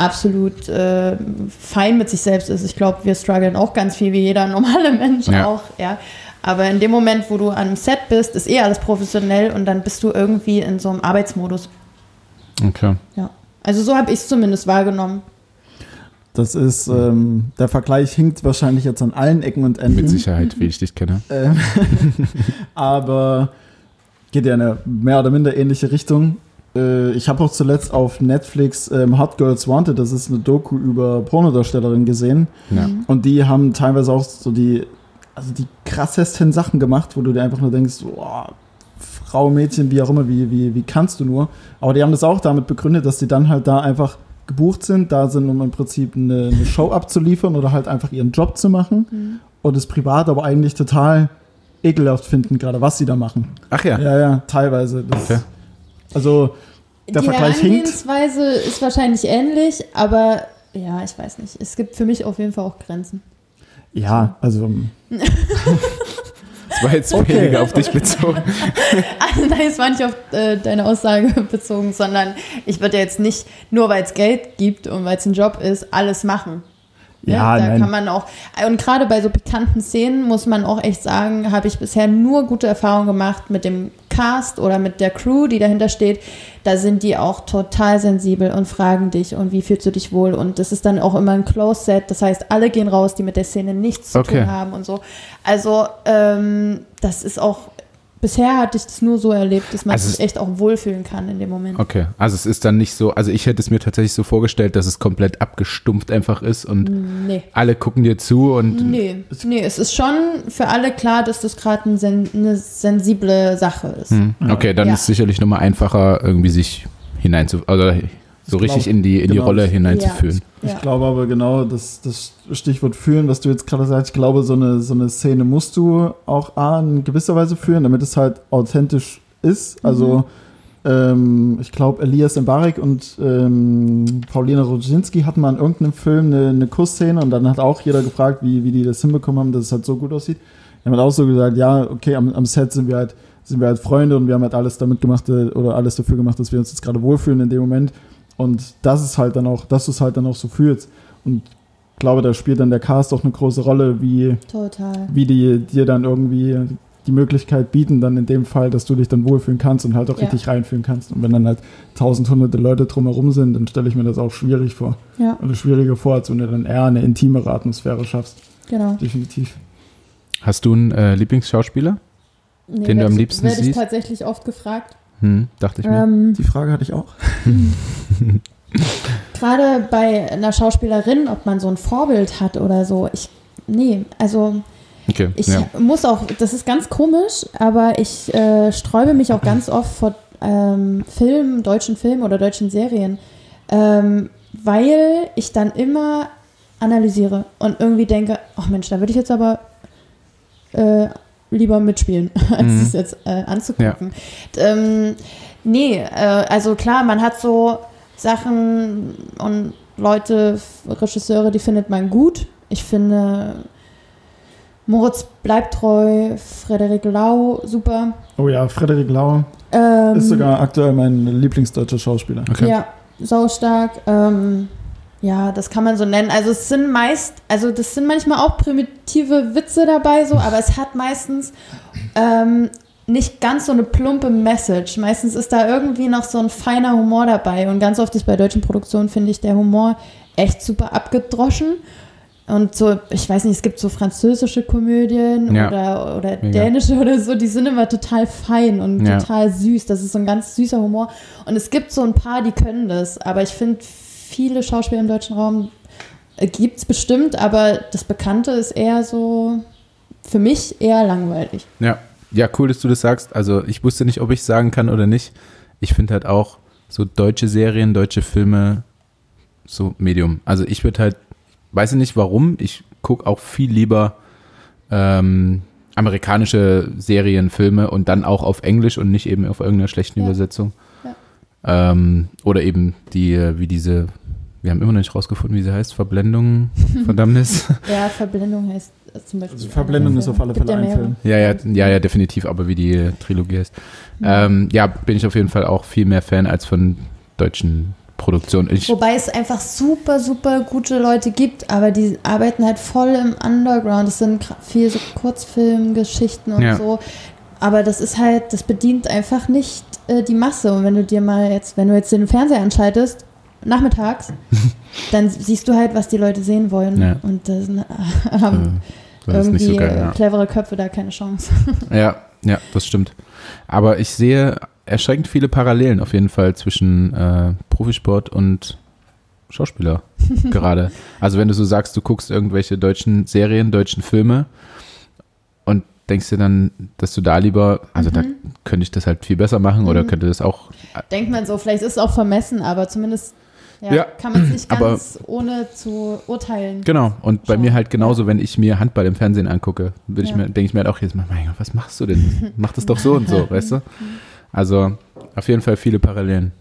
absolut äh, fein mit sich selbst ist. Ich glaube, wir strugglen auch ganz viel, wie jeder normale Mensch Ja. auch. Ja. Aber in dem Moment, wo du am Set bist, ist eh alles professionell und dann bist du irgendwie in so einem Arbeitsmodus. okay. Ja. Also so habe ich es zumindest wahrgenommen. das ist, ähm, der Vergleich hinkt wahrscheinlich jetzt an allen Ecken und Enden. mit Sicherheit, wie ich dich kenne. Ähm, aber geht ja in eine mehr oder minder ähnliche Richtung. Äh, ich habe auch zuletzt auf Netflix ähm, Hot Girls Wanted, das ist eine Doku über Pornodarstellerinnen gesehen. Ja. Und die haben teilweise auch so die, also die krassesten Sachen gemacht, wo du dir einfach nur denkst, boah, Frau, Mädchen, wie auch immer, wie, wie, wie kannst du nur? Aber die haben das auch damit begründet, dass die dann halt da einfach gebucht sind, da sind, um im Prinzip eine, eine Show abzuliefern oder halt einfach ihren Job zu machen und es privat aber eigentlich total ekelhaft finden, gerade was sie da machen. Ach ja. Ja, ja, teilweise. Das, Okay. Also, der die Vergleich hinkt. Herangehensweise ist wahrscheinlich ähnlich, aber ja, ich weiß nicht. Es gibt für mich auf jeden Fall auch Grenzen. Ja, also, Das war jetzt Okay. weniger auf dich bezogen. Also nein, es war nicht auf äh, deine Aussage bezogen, sondern ich würde jetzt nicht, nur weil es Geld gibt und weil es ein Job ist, alles machen. Ne? ja, da nein. kann man auch, und gerade bei so bekannten Szenen muss man auch echt sagen, habe ich bisher nur gute Erfahrungen gemacht mit dem Cast oder mit der Crew, die dahinter steht. Da sind die auch total sensibel und fragen dich und wie fühlst du dich wohl. Und das ist dann auch immer ein Close Set. Das heißt, alle gehen raus, die mit der Szene nichts zu Okay. tun haben und so. Also, ähm, das ist auch, bisher hatte ich das nur so erlebt, dass man Also es- sich echt auch wohlfühlen kann in dem Moment. Okay, also es ist dann nicht so, also ich hätte es mir tatsächlich so vorgestellt, dass es komplett abgestumpft einfach ist und Nee. alle gucken dir zu und Nee, nee, es ist schon für alle klar, dass das gerade ein sen eine sensible Sache ist. Hm, okay, dann Ja. ist sicherlich nochmal einfacher, irgendwie sich hinein zu, oder so Ich richtig glaub, in die, in die genau, Rolle ich- hineinzuführen. Ja. Ich glaube aber genau, das, das Stichwort fühlen, was du jetzt gerade sagst, ich glaube, so eine, so eine Szene musst du auch A, in gewisser Weise führen, damit es halt authentisch ist. Also, ähm, ich glaube, Elias Mbarek und ähm, Paulina Rodzinski hatten mal in irgendeinem Film eine, eine Kussszene und dann hat auch jeder gefragt, wie, wie die das hinbekommen haben, dass es halt so gut aussieht. Die haben halt auch so gesagt, ja, okay, am, am Set sind wir halt sind wir halt Freunde und wir haben halt alles damit gemacht äh, oder alles dafür gemacht, dass wir uns jetzt gerade wohlfühlen in dem Moment. Und das ist halt dann auch, dass du es halt dann auch so fühlst. Und ich glaube, da spielt dann der Cast auch eine große Rolle, wie, Total. wie die dir dann irgendwie die Möglichkeit bieten, dann in dem Fall, dass du dich dann wohlfühlen kannst und halt auch Ja. richtig reinfühlen kannst. Und wenn dann halt tausend, hunderte Leute drumherum sind, dann stelle ich mir das auch schwierig vor. Ja, Oder schwieriger vor, als wenn du dann eher eine intimere Atmosphäre schaffst. genau. Definitiv. Hast du einen äh, Lieblingsschauspieler? Nee, Den du am ich- liebsten werd ich siehst? tatsächlich oft gefragt. Hm, dachte ich mir. Ähm, Die Frage hatte ich auch. Gerade bei einer Schauspielerin, ob man so ein Vorbild hat oder so. Ich, nee, also Okay, ich ja. muss auch, das ist ganz komisch, aber ich äh, sträube mich auch ganz oft vor ähm, Filmen, deutschen Filmen oder deutschen Serien, ähm, weil ich dann immer analysiere und irgendwie denke, ach Mensch, da würde ich jetzt aber äh, lieber mitspielen, als Mhm. es jetzt äh, anzugucken. Ähm, nee, äh, also klar, man hat so Sachen und Leute, Regisseure, die findet man gut. Ich finde Moritz bleibt treu, Frederik Lau, super. Oh ja, Frederik Lau Ähm, ist sogar aktuell mein Lieblingsdeutscher Schauspieler. Okay. Ja, saustark. Ähm, ja, das kann man so nennen. Also es sind meist, also das sind manchmal auch primitive Witze dabei, so, aber es hat meistens ähm, nicht ganz so eine plumpe Message. Meistens ist da irgendwie noch so ein feiner Humor dabei. Und ganz oft ist bei deutschen Produktionen, finde ich, der Humor echt super abgedroschen. Und so, ich weiß nicht, es gibt so französische Komödien Ja. oder, oder Mega. dänische oder so, die sind immer total fein und Ja. total süß. Das ist so ein ganz süßer Humor. Und es gibt so ein paar, die können das. Aber ich finde, viele Schauspieler im deutschen Raum gibt es bestimmt, aber das Bekannte ist eher so, für mich eher langweilig. Ja. ja, cool, dass du das sagst. Also ich wusste nicht, ob ich sagen kann oder nicht. Ich finde halt auch so deutsche Serien, deutsche Filme so Medium. Also ich würde halt, weiß ich nicht warum, ich gucke auch viel lieber ähm, amerikanische Serien, Filme und dann auch auf Englisch und nicht eben auf irgendeiner schlechten Ja. Übersetzung. Ja. Ähm, oder eben die, äh, wie diese, wir haben immer noch nicht rausgefunden, wie sie heißt, Verblendung, Verdammnis. Ja, Verblendung heißt äh, zum Beispiel. Also Verblendung ist auf alle Fälle ein. Film. Ja, ja, ja, ja, definitiv, aber wie die Trilogie heißt. Ähm, ja, bin ich auf jeden Fall auch viel mehr Fan als von deutschen Produktionen. Ich, Wobei es einfach super, super gute Leute gibt, aber die arbeiten halt voll im Underground. Das sind viel so Kurzfilmgeschichten und Ja. so. Aber das ist halt, das bedient einfach nicht äh, die Masse. Und wenn du dir mal jetzt, wenn du jetzt den Fernseher anschaltest, nachmittags, dann siehst du halt, was die Leute sehen wollen. Ja. Und das äh, äh, haben das ist irgendwie so geil, äh, ja. clevere Köpfe da keine Chance. ja, ja, das stimmt. Aber ich sehe erschreckend viele Parallelen auf jeden Fall zwischen äh, Profisport und Schauspieler gerade. Also wenn du so sagst, du guckst irgendwelche deutschen Serien, deutschen Filme und denkst dir dann, dass du da lieber, also da Mhm. könnte ich das halt viel besser machen oder Mhm. könnte das auch Denkt man so, vielleicht ist es auch vermessen, aber zumindest ja, Ja, kann man es nicht aber- ganz ohne zu urteilen. Genau, und bei Schauen. mir halt genauso, wenn ich mir Handball im Fernsehen angucke, würde ich Ja. mir, denke ich mir halt auch jedes Mal, mein Gott, was machst du denn? Mach das doch so und so, weißt du? Also auf jeden Fall viele Parallelen.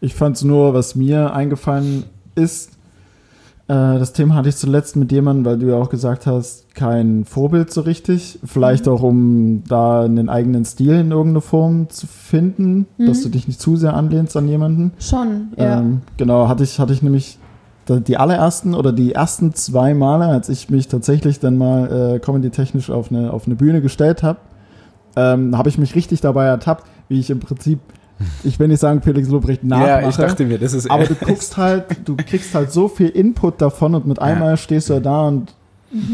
Ich fand es nur, was mir eingefallen ist, das Thema hatte ich zuletzt mit jemandem, weil du ja auch gesagt hast, kein Vorbild so richtig. Vielleicht Mhm. auch, um da einen eigenen Stil in irgendeiner Form zu finden, Mhm. dass du dich nicht zu sehr anlehnst an jemanden. Schon, ja. Ähm, genau, hatte ich, hatte ich nämlich die allerersten oder die ersten zwei Male, als ich mich tatsächlich dann mal äh, comedy-technisch auf eine, auf eine Bühne gestellt habe, ähm, habe ich mich richtig dabei ertappt, wie ich im Prinzip, ich will nicht sagen Felix Lobrecht nachmache, mir, das ist aber du guckst halt, du kriegst halt so viel Input davon und mit einmal stehst du da und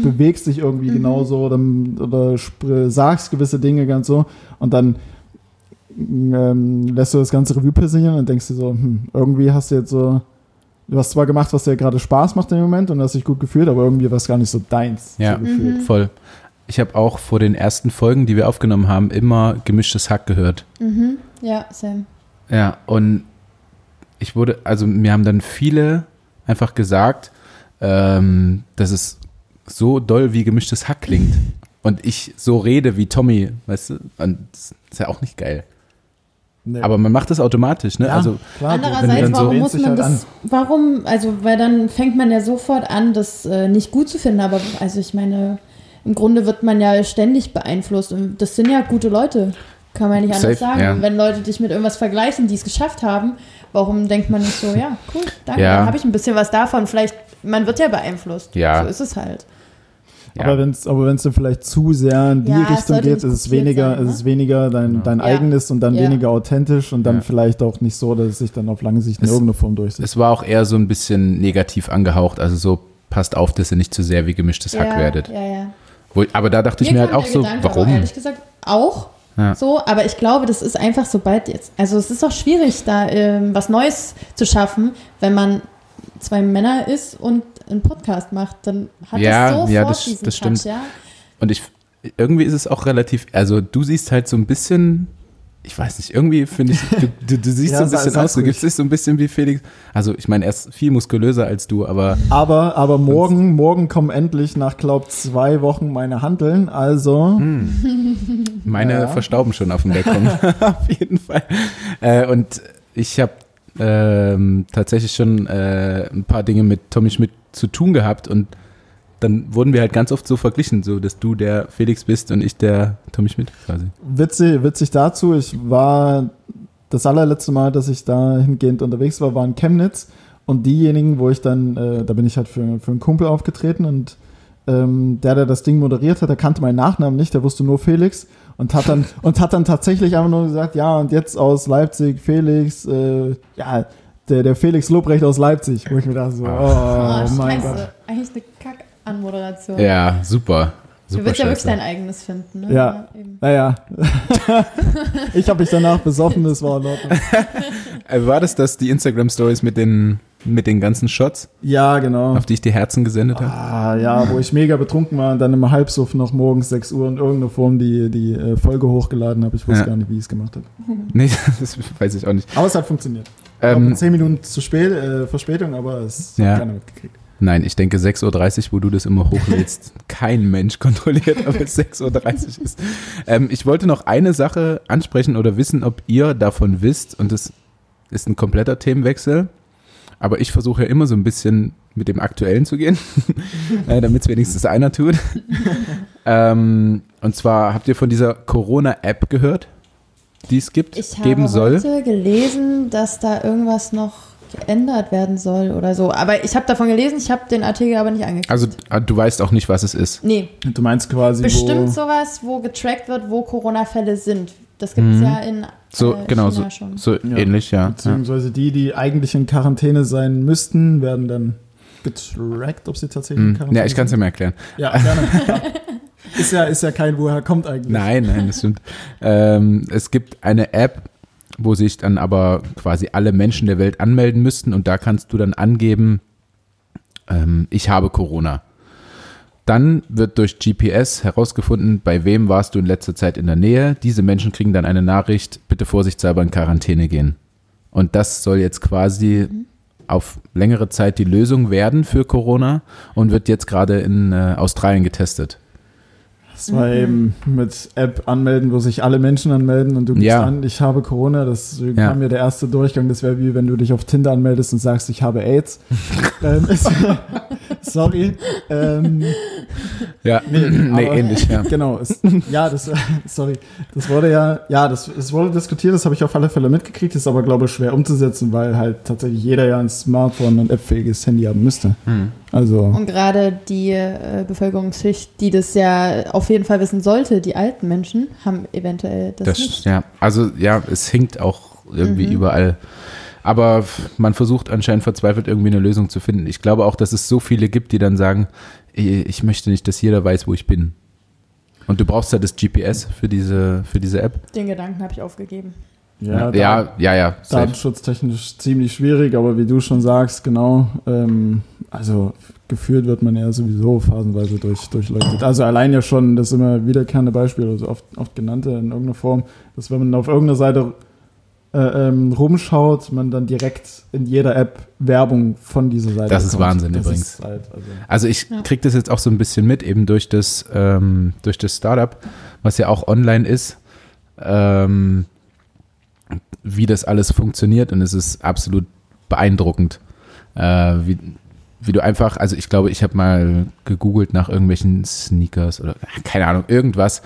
bewegst dich irgendwie Mhm. genauso oder, oder sagst gewisse Dinge ganz so und dann ähm, lässt du das ganze Revue passieren und denkst dir so, hm, irgendwie hast du jetzt so, du hast zwar gemacht, was dir gerade Spaß macht im Moment und hast dich gut gefühlt, aber irgendwie war es gar nicht so deins. Ja. so gefühlt. Mhm. voll. Ich habe auch vor den ersten Folgen, die wir aufgenommen haben, immer gemischtes Hack gehört. Mhm. Ja, Sam. Ja, und ich wurde, also mir haben dann viele einfach gesagt, ähm, dass es so doll wie gemischtes Hack klingt. Und ich so rede wie Tommy, weißt du? Und das ist ja auch nicht geil. Nee. Aber man macht das automatisch, ne? ja, also klar, Andererseits, so- warum lehnst muss man halt das, warum, also, weil dann fängt man ja sofort an, das äh, nicht gut zu finden, aber also ich meine, im Grunde wird man ja ständig beeinflusst und das sind ja gute Leute, kann man nicht anders Safe, sagen. ja. Und wenn Leute dich mit irgendwas vergleichen, die es geschafft haben, warum denkt man nicht so, ja, cool, danke, Ja. dann habe ich ein bisschen was davon, vielleicht, man wird ja beeinflusst, Ja. so ist es halt. ja. Aber wenn es aber wenn's dann vielleicht zu sehr in die Ja, Richtung geht, ist es weniger, sein, ne? ist es weniger dein, dein Ja. eigenes und dann Ja. weniger authentisch und dann Ja. vielleicht auch nicht so, dass es sich dann auf lange Sicht in Es- irgendeiner Form durchsetzt. es war auch eher so ein bisschen negativ angehaucht, also so passt auf, dass ihr nicht zu sehr wie gemischtes Hack ja, werdet. Ja, ja. Wo, aber da dachte ich Mir mir halt auch so, Gedanke aber warum? ehrlich gesagt auch Ja. so, aber ich glaube, das ist einfach sobald jetzt, also es ist auch schwierig, da ähm, was Neues zu schaffen, wenn man zwei Männer ist und einen Podcast macht, dann hat Ja, das sofort ja, das- diesen das Touch, stimmt. ja. Und ich, irgendwie ist es auch relativ, also du siehst halt so ein bisschen, ich weiß nicht, irgendwie finde ich, du, du, du siehst Ja, so ein bisschen aus, du gibst dich so ein bisschen wie Felix. Also ich meine, er ist viel muskulöser als du, aber Aber, aber morgen, morgen kommen endlich nach, glaub, zwei Wochen meine Handeln, also meine Ja. verstauben schon auf dem Balkon. auf jeden Fall. Äh, und ich habe ähm, tatsächlich schon äh, ein paar Dinge mit Tommy Schmidt zu tun gehabt und dann wurden wir halt ganz oft so verglichen, so dass du der Felix bist und ich der Tommy Schmidt quasi. witzig, witzig dazu, ich war das allerletzte Mal, dass ich da hingehend unterwegs war, war in Chemnitz und diejenigen, wo ich dann, äh, da bin ich halt für, für einen Kumpel aufgetreten und ähm, der, der das Ding moderiert hat, der kannte meinen Nachnamen nicht, der wusste nur Felix und hat dann und hat dann tatsächlich einfach nur gesagt, ja und jetzt aus Leipzig Felix, äh, ja der, der Felix Lobrecht aus Leipzig, wo ich mir dachte so, oh, Oh, mein scheiße. Gott. Eigentlich eine Kack-Anmoderation. Ja, super. Du super willst ja wirklich dein eigenes finden, ne? Ja. Naja, ich habe mich danach besoffen, das war in Ordnung. Äh, War das das, die Instagram-Stories mit den, mit den ganzen Shots, Ja, genau. auf die ich die Herzen gesendet habe? Ah, ja, wo ich mega betrunken war und dann im Halbsuff noch morgens 6 Uhr in irgendeiner Form die, die äh, Folge hochgeladen habe. Ich wusste Ja. gar nicht, wie ich es gemacht habe. Nee, das weiß ich auch nicht. Aber es hat funktioniert. Ähm, Ähm, 10 Minuten zu spät, äh, Verspätung, aber es Ja. hat keiner mitgekriegt. Nein, ich denke 6.30 Uhr, wo du das immer hochlädst, kein Mensch kontrolliert, ob es 6.30 Uhr ist. Ähm, ich wollte noch eine Sache ansprechen oder wissen, ob ihr davon wisst, und das ist ein kompletter Themenwechsel, aber ich versuche ja immer so ein bisschen mit dem Aktuellen zu gehen, äh, damit es wenigstens einer tut. ähm, und zwar habt ihr von dieser Corona-App gehört, die es gibt, Ich habe geben soll? heute gelesen, dass da irgendwas noch geändert werden soll oder so. Aber ich habe davon gelesen, ich habe den Artikel aber nicht angeklickt. Also äh, du weißt auch nicht, was es ist. nee, Du meinst quasi, bestimmt wo, sowas, wo getrackt wird, wo Corona-Fälle sind. Das gibt es Mhm. ja in So, äh, genau, China so, schon. so Ja. ähnlich, ja. ja. beziehungsweise die, die eigentlich in Quarantäne sein müssten, werden dann getrackt, ob sie tatsächlich in Hm. Quarantäne Ja, ich kann es dir sind. mal erklären. Ja, gerne. ist, ja, ist ja kein, woher kommt eigentlich. Nein, nein, das stimmt. ähm, es gibt eine App, wo sich dann aber quasi alle Menschen der Welt anmelden müssten und da kannst du dann angeben, ähm, ich habe Corona. Dann wird durch GPS herausgefunden, bei wem warst du in letzter Zeit in der Nähe. Diese Menschen kriegen dann eine Nachricht, bitte vorsichtshalber in Quarantäne gehen. Und das soll jetzt quasi auf längere Zeit die Lösung werden für Corona und wird jetzt gerade in äh, Australien getestet. Das war eben mit App anmelden, wo sich alle Menschen anmelden und du gibst Ja. an, ich habe Corona. Das Ja. kam mir der erste Durchgang. Das wäre wie wenn du dich auf Tinder anmeldest und sagst, ich habe AIDS. ähm, sorry. Ähm, Ja, nee, aber- ähnlich, ja. Genau. Es, ja, das, sorry. Das wurde ja, ja, das, es wurde diskutiert. Das habe ich auf alle Fälle mitgekriegt. Ist aber, glaube ich, schwer umzusetzen, weil halt tatsächlich jeder ja ein Smartphone und appfähiges Handy haben müsste. Hm. Also, Und gerade die äh, Bevölkerungsschicht, die das ja auf jeden Fall wissen sollte, die alten Menschen, haben eventuell das, Das, nicht. ja, also ja, es hinkt auch irgendwie Mhm. überall. Aber man versucht anscheinend verzweifelt irgendwie eine Lösung zu finden. Ich glaube auch, dass es so viele gibt, die dann sagen, ich ich möchte nicht, dass jeder weiß, wo ich bin. Und du brauchst ja das GPS für diese, für diese App. Den Gedanken habe ich aufgegeben. Ja, da- ja, ja, ja. Datenschutztechnisch ziemlich schwierig, aber wie du schon sagst, genau, ähm, also geführt wird man ja sowieso phasenweise durch, durchleuchtet. Also allein ja schon das immer wiederkehrende Beispiel, also oft, oft genannte in irgendeiner Form, dass wenn man auf irgendeiner Seite äh, ähm, rumschaut, man dann direkt in jeder App Werbung von dieser Seite Das ist bekommt. Wahnsinn das übrigens. Ist halt, also, Also ich Ja. kriege das jetzt auch so ein bisschen mit, eben durch das, ähm, durch das Startup, was ja auch online ist, ähm, wie das alles funktioniert und es ist absolut beeindruckend, äh, wie, wie du einfach, also ich glaube, ich habe mal gegoogelt nach irgendwelchen Sneakers oder keine Ahnung, irgendwas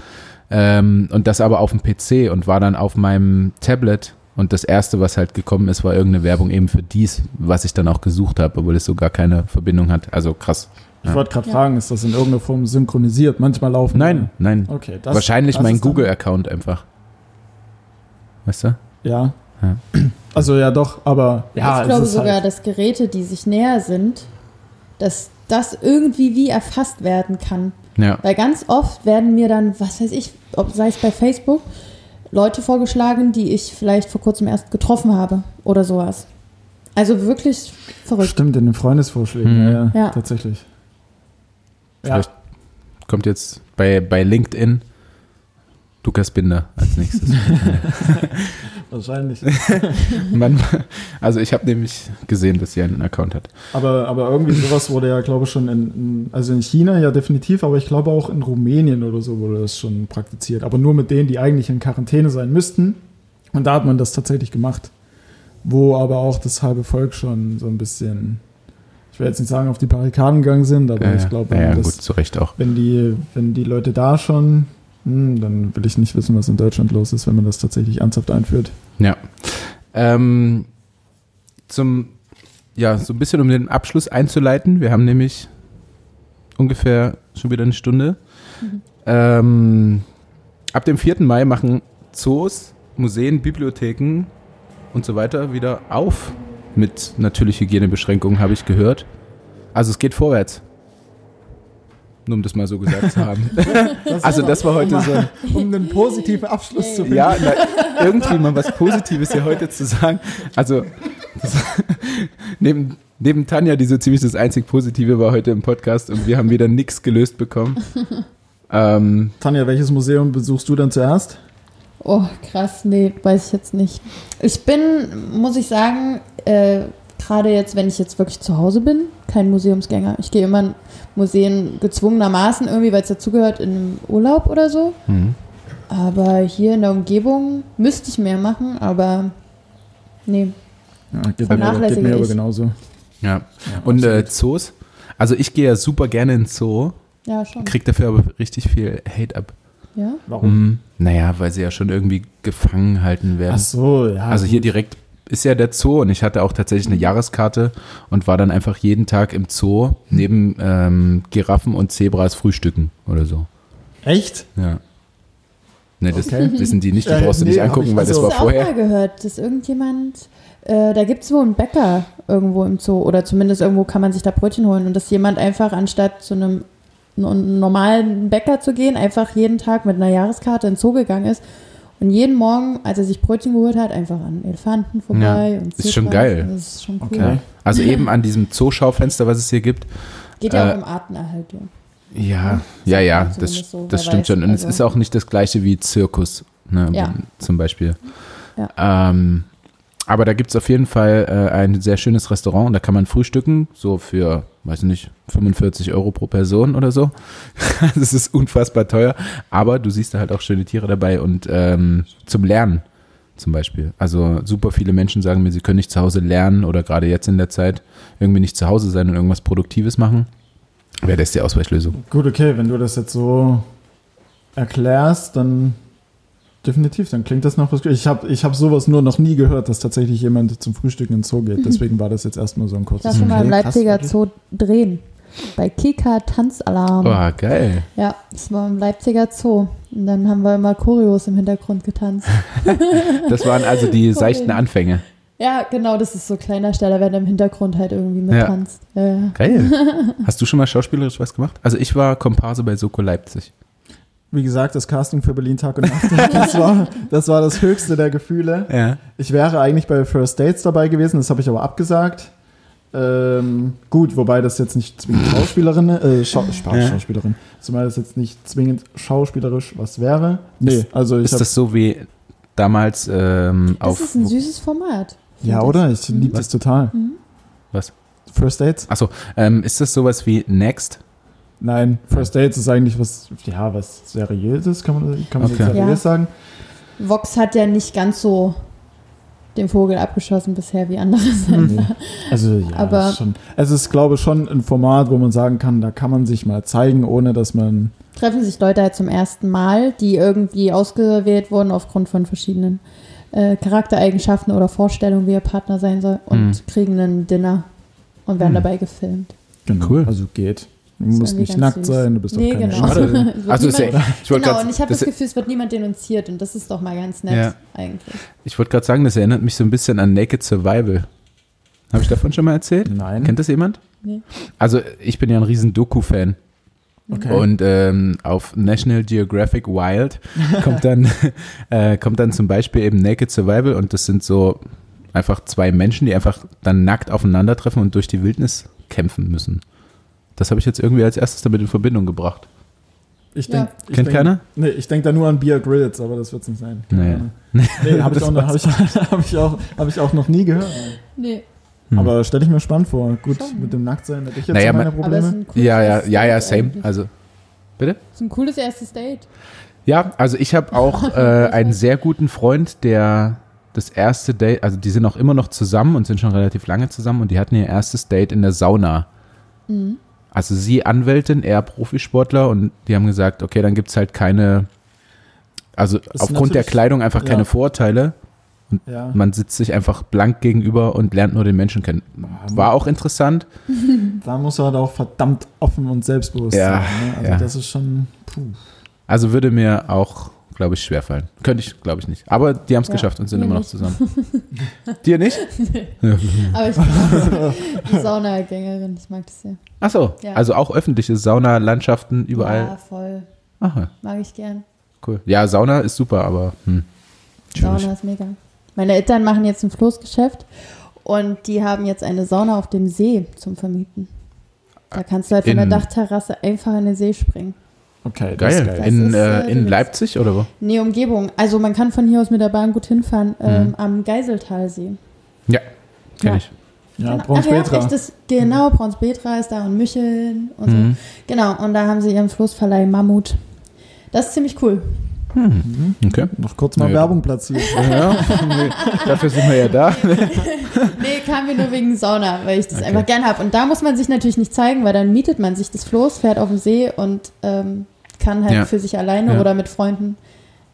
ähm, und das aber auf dem PC und war dann auf meinem Tablet und das erste, was halt gekommen ist, war irgendeine Werbung eben für dies, was ich dann auch gesucht habe, obwohl es so gar keine Verbindung hat. Also krass. ich wollte gerade Ja. fragen, ist das in irgendeiner Form synchronisiert? Manchmal laufen. Nein, nein. Okay. Das, Wahrscheinlich das mein Google-Account einfach. Weißt du? Ja. Ja. Also ja doch, aber ja, ich glaube es ist sogar, halt, dass Geräte, die sich näher sind, dass das irgendwie wie erfasst werden kann. Ja. Weil ganz oft werden mir dann, was weiß ich, ob sei es bei Facebook, Leute vorgeschlagen, die ich vielleicht vor kurzem erst getroffen habe oder sowas. Also wirklich verrückt. stimmt in den Freundesvorschlägen, Mhm. ja, ja, Ja. tatsächlich. Ja, Vielleicht kommt jetzt bei, bei LinkedIn Lukas Binder als nächstes. wahrscheinlich. Man, also ich habe nämlich gesehen, dass sie einen Account hat. Aber, aber irgendwie sowas wurde ja, glaube ich, schon in, in, also in China ja definitiv, aber ich glaube auch in Rumänien oder so wurde das schon praktiziert. Aber nur mit denen, die eigentlich in Quarantäne sein müssten. Und da hat man das tatsächlich gemacht. Wo aber auch das halbe Volk schon so ein bisschen, ich will jetzt nicht sagen, auf die Barrikaden gegangen sind, aber Ja, ich glaube, ja, ja, wenn, gut, das- zu Recht auch. wenn, die, wenn die Leute da schon, hm, dann will ich nicht wissen, was in Deutschland los ist, wenn man das tatsächlich ernsthaft einführt. Ja. Ähm, zum, ja, so ein bisschen um den Abschluss einzuleiten. Wir haben nämlich ungefähr schon wieder eine Stunde. Ähm, ab dem 4. Mai machen Zoos, Museen, Bibliotheken und so weiter wieder auf. Mit natürlich Hygienebeschränkungen, habe ich gehört. Also es geht vorwärts. Nur um das mal so gesagt zu haben. Also das war heute so ein Um einen positiven Abschluss zu finden. ja, na, irgendwie mal was Positives hier heute zu sagen. Also, das, neben, neben Tanja, die so ziemlich das einzig Positive war heute im Podcast und wir haben wieder nichts gelöst bekommen. Ähm, Tanja, welches Museum besuchst du dann zuerst? Oh, krass, nee, weiß ich jetzt nicht. Ich bin, muss ich sagen, äh, gerade jetzt, wenn ich jetzt wirklich zu Hause bin, kein Museumsgänger. Ich gehe immer in Museen gezwungenermaßen irgendwie, weil es dazugehört, in einem Urlaub oder so. hm. Aber hier in der Umgebung müsste ich mehr machen, aber nee. Ja, geht, mir, geht Vernachlässige mir aber genauso. ja. Und äh, Zoos? Also ich gehe ja super gerne in Zoo, Ja, schon. krieg dafür aber richtig viel Hate ab. Ja? Warum? Hm. Naja, weil sie ja schon irgendwie gefangen halten werden. Ach so, ja. Also hier direkt ist ja der Zoo und ich hatte auch tatsächlich eine Jahreskarte und war dann einfach jeden Tag im Zoo neben ähm, Giraffen und Zebras frühstücken oder so. Echt? Ja. Ne, das Okay. wissen die nicht, die Ja, brauchst du nee, nicht angucken, ich- weil also- das war Hast du auch vorher. mal gehört, dass irgendjemand, äh, da gibt es wohl einen Bäcker irgendwo im Zoo oder zumindest irgendwo kann man sich da Brötchen holen und dass jemand einfach anstatt zu einem no- normalen Bäcker zu gehen, einfach jeden Tag mit einer Jahreskarte ins Zoo gegangen ist und jeden Morgen, als er sich Brötchen geholt hat, einfach an Elefanten vorbei. Ja, und ist schon geil. Das ist schon cool. Okay. Also eben an diesem Zooschaufenster, was es hier gibt. Geht ja Äh, auch um Artenerhaltung. Ja, Ja, ja, ja, das, so, das stimmt weiß, schon. Und also- es ist auch nicht das gleiche wie Zirkus, ne, Ja. zum Beispiel. Ja. Ähm, aber da gibt es auf jeden Fall äh, ein sehr schönes Restaurant und da kann man frühstücken, so für, weiß ich nicht, 45 Euro pro Person oder so. das ist unfassbar teuer, aber du siehst da halt auch schöne Tiere dabei und ähm, zum Lernen zum Beispiel. Also super viele Menschen sagen mir, sie können nicht zu Hause lernen oder gerade jetzt in der Zeit irgendwie nicht zu Hause sein und irgendwas Produktives machen. Wäre das die Ausweichlösung. Gut, okay, wenn du das jetzt so erklärst, dann definitiv, dann klingt das nach was. Ich habe ich hab sowas nur noch nie gehört, dass tatsächlich jemand zum Frühstücken ins Zoo geht. Deswegen war das jetzt erstmal so ein kurzes schon mal im Okay, krass, Leipziger wirklich. Zoo drehen. Bei Kika Tanzalarm. Oh, geil. Ja, das war im Leipziger Zoo. Und dann haben wir immer Choreos im Hintergrund getanzt. Das waren also die seichten Anfänge. Ja, genau, das ist so kleiner Stelle, wenn im Hintergrund halt irgendwie mit Ja. tanzt. Ja, ja. Geil. Hast du schon mal schauspielerisch was gemacht? Also ich war Komparse bei Soko Leipzig. Wie gesagt, das Casting für Berlin Tag und Nacht, das war, das war das höchste der Gefühle. Ja. Ich wäre eigentlich bei First Dates dabei gewesen, das habe ich aber abgesagt. Ähm, gut, wobei das jetzt nicht zwingend Schauspielerin, äh, Schau Ja. Schauspielerin, zumal das jetzt nicht zwingend schauspielerisch was wäre. Nee, Ist- also ich Ist das so wie damals ähm, Das auf. ist ein süßes Format. Ja, oder? ich. Ich liebe das total. Mhm. Was? First Dates? Achso, ähm, ist das sowas wie Next? Nein, First Dates ist eigentlich was, ja, was seriöses, kann man, kann man Okay. seriös Ja. sagen. Vox hat ja nicht ganz so den Vogel abgeschossen bisher wie andere Nee. Sender. Also ja, Aber- schon. Es ist, glaube ich, schon ein Format, wo man sagen kann, da kann man sich mal zeigen, ohne dass man. Treffen sich Leute halt zum ersten Mal, die irgendwie ausgewählt wurden aufgrund von verschiedenen äh, Charaktereigenschaften oder Vorstellungen, wie ihr Partner sein soll und Mhm. kriegen einen Dinner und werden Mhm. dabei gefilmt. Genau, Cool. Also geht. Du musst nicht nackt süß. sein, du bist Nee, auch keine genau. Schade. Also ist ja, niemand- ich wollte Genau, gerade und ich habe das, das Gefühl, es wird niemand denunziert und das ist doch mal ganz nett Ja. eigentlich. ich wollte gerade sagen, das erinnert mich so ein bisschen an Naked Survival. Habe ich davon schon mal erzählt? Nein. Kennt das jemand? Nee. Also ich bin ja ein riesen Doku-Fan. Okay. Und ähm, auf National Geographic Wild kommt dann, äh, kommt dann zum Beispiel eben Naked Survival und das sind so einfach zwei Menschen, die einfach dann nackt aufeinandertreffen und durch die Wildnis kämpfen müssen. Das habe ich jetzt irgendwie als erstes damit in Verbindung gebracht. ich Ja. denk, ich Kennt denk, keiner? Nee, ich denke da nur an Beer Grylls, aber das wird es nicht sein. Nee. Nee, habe ich, Das auch noch- hab ich, hab ich, auch- hab ich auch noch nie gehört. Nee, Hm. Aber stelle ich mir spannend vor. Gut, Schon. mit dem Nacktsein hätte ich jetzt Naja, meine Probleme. Ja, ja, ja, ja, Date same. Also, Es ist ein cooles erstes Date. ja, also ich habe auch äh, einen sehr guten Freund, der das erste Date, also die sind auch immer noch zusammen und sind schon relativ lange zusammen und die hatten ihr erstes Date in der Sauna. Mhm. Also sie Anwältin, er Profisportler und die haben gesagt, okay, dann gibt es halt keine, also Ist aufgrund der Kleidung einfach ja. keine Vorurteile. Ja. Man sitzt sich einfach blank gegenüber und lernt nur den Menschen kennen. War auch interessant. Da muss er halt auch verdammt offen und selbstbewusst Ja, sein. Ne? Also ja. das ist schon. Puh. Also würde mir auch, glaube ich, schwerfallen. Könnte ich, glaube ich, nicht. Aber die haben es Ja, geschafft und sind immer noch nicht. zusammen. Dir nicht? Aber ich bin Saunagängerin, ich mag das sehr. Ach so, Ja. also auch öffentliche Saunalandschaften überall. Ja, voll. Aha, Mag ich gern. cool. Ja, Sauna ist super, aber hm, schwierig. Sauna ist mega. Meine Eltern machen jetzt ein Floßgeschäft und die haben jetzt eine Sauna auf dem See zum Vermieten. Da kannst du halt von der Dachterrasse einfach in den See springen. Okay, das ist Geil. geil. In, Das ist, äh, äh, in die Leipzig oder wo? Nee, Umgebung. Also man kann von hier aus mit der Bahn gut hinfahren ähm, Mhm. am Geiseltalsee. Ja, kenne Ja. ich. Ja, Genau. Brauns Ach ja, das, genau, Brauns Petra ist da und Mücheln und so. Mhm. Genau, und da haben sie ihren Floßverleih Mammut. Das ist ziemlich cool. Mhm. Okay. Noch kurz mal Naja. Werbung platziert. Ja, nee, dafür sind wir ja da. Nee, kam mir nur wegen Sauna, weil ich das Okay. einfach gern habe. Und da muss man sich natürlich nicht zeigen, weil dann mietet man sich das Floß, fährt auf den See und ähm, kann halt Ja. für sich alleine Ja. oder mit Freunden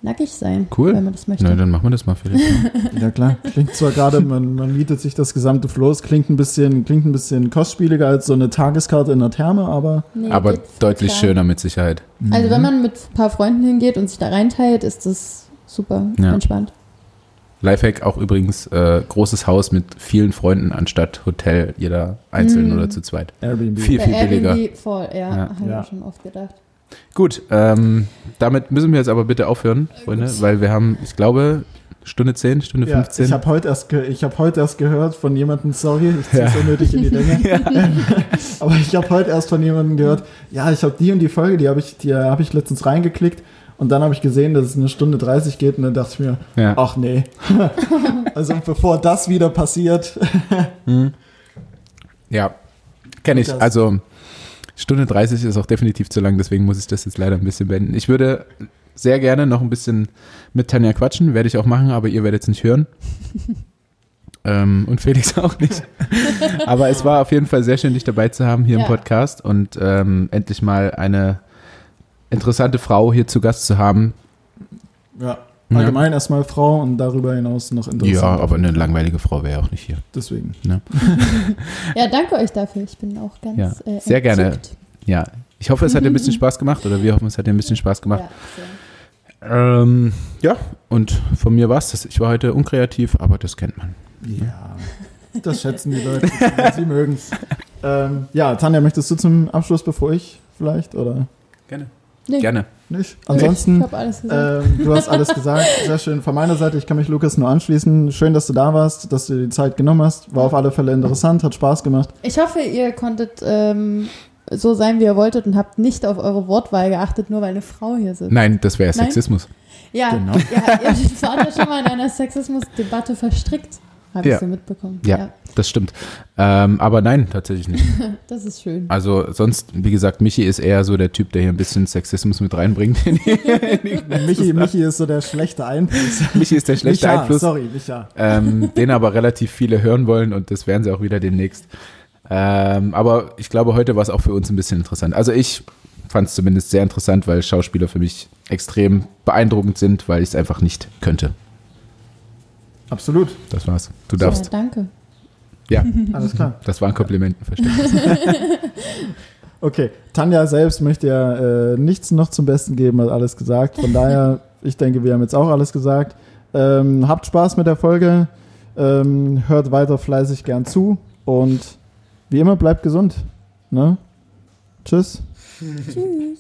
nackig sein, Cool. wenn man das möchte. Na, dann machen wir das mal, Felix. Ja klar, klingt zwar gerade, man, man mietet sich das gesamte Floß, klingt ein bisschen, klingt ein bisschen kostspieliger als so eine Tageskarte in der Therme, aber Nee, Aber deutlich klar. schöner mit Sicherheit. Also Mhm. wenn man mit ein paar Freunden hingeht und sich da reinteilt, ist das super Ja. entspannt. Lifehack auch übrigens äh, großes Haus mit vielen Freunden anstatt Hotel, jeder einzeln Mhm. oder zu zweit. Airbnb. Viel, viel billiger. Airbnb voll, ja, Ja. habe ich Ja. auch schon oft gedacht. Gut, ähm, damit müssen wir jetzt aber bitte aufhören, Freunde, weil wir haben, ich glaube, Stunde 10, Stunde Ja, 15. ich habe heute, erst ich hab heute erst gehört von jemandem, sorry, ich ziehe Ja. so nötig in die Länge, aber ich habe heute erst von jemandem gehört, ja, ich habe die und die Folge, die habe ich, die habe ich letztens reingeklickt und dann habe ich gesehen, dass es eine Stunde 30 geht und dann dachte ich mir, ja. ach nee. also bevor das wieder passiert, ja, kenne ich. Also Stunde 30 ist auch definitiv zu lang, deswegen muss ich das jetzt leider ein bisschen beenden. Ich würde sehr gerne noch ein bisschen mit Tanja quatschen, werde ich auch machen, aber ihr werdet es nicht hören. ähm, und Felix auch nicht. aber es war auf jeden Fall sehr schön, dich dabei zu haben hier im Ja. Podcast und ähm, endlich mal eine interessante Frau hier zu Gast zu haben. ja, allgemein erstmal Frau und darüber hinaus noch interessant. Ja, aber eine langweilige Frau wäre auch nicht hier. Deswegen. Ja, danke euch dafür. Ich bin auch ganz Ja, äh, sehr gerne. Ja, ich hoffe, es hat dir ein bisschen Spaß gemacht oder wir hoffen, es hat dir ein bisschen Spaß gemacht. Ja. Ähm, ja, und von mir war es das. Ich war heute unkreativ, aber das kennt man. Ja, das schätzen die Leute. Sie mögen es. Ähm, ja, Tanja, möchtest du zum Abschluss, bevor ich vielleicht oder Gerne. Nee. Gerne. Nicht? Ich Ansonsten, habe alles gesagt. ähm, du hast alles gesagt. Sehr schön. Von meiner Seite, ich kann mich Lukas nur anschließen. Schön, dass du da warst, dass du dir die Zeit genommen hast. War auf alle Fälle interessant, hat Spaß gemacht. Ich hoffe, ihr konntet ähm, so sein, wie ihr wolltet und habt nicht auf eure Wortwahl geachtet, nur weil eine Frau hier sitzt. Nein, das wäre? Sexismus. Ja, Genau. ja, ihr wart ja schon mal in einer Sexismusdebatte verstrickt, habe Ja. ich so mitbekommen. Ja, das stimmt. Ähm, aber nein, tatsächlich nicht. das ist schön. Also sonst, wie gesagt, Michi ist eher so der Typ, der hier ein bisschen Sexismus mit reinbringt. in die- in die- Michi, Michi ist so der schlechte Einfluss. Michi ist der schlechte Micha, Einfluss, Sorry, Micha. ähm, den aber relativ viele hören wollen und das werden sie auch wieder demnächst. Ähm, aber ich glaube, heute war es auch für uns ein bisschen interessant. Also ich fand es zumindest sehr interessant, weil Schauspieler für mich extrem beeindruckend sind, weil ich es einfach nicht könnte. Absolut. Das war's. Du Ja, darfst. danke. Ja, Alles klar. das war ein Kompliment. Verstehe. Okay, Tanja selbst möchte ja äh, nichts noch zum Besten geben, hat alles gesagt. Von daher, ich denke, wir haben jetzt auch alles gesagt. Ähm, habt Spaß mit der Folge, ähm, hört weiter fleißig gern zu und wie immer bleibt gesund. Ne? Tschüss. Tschüss.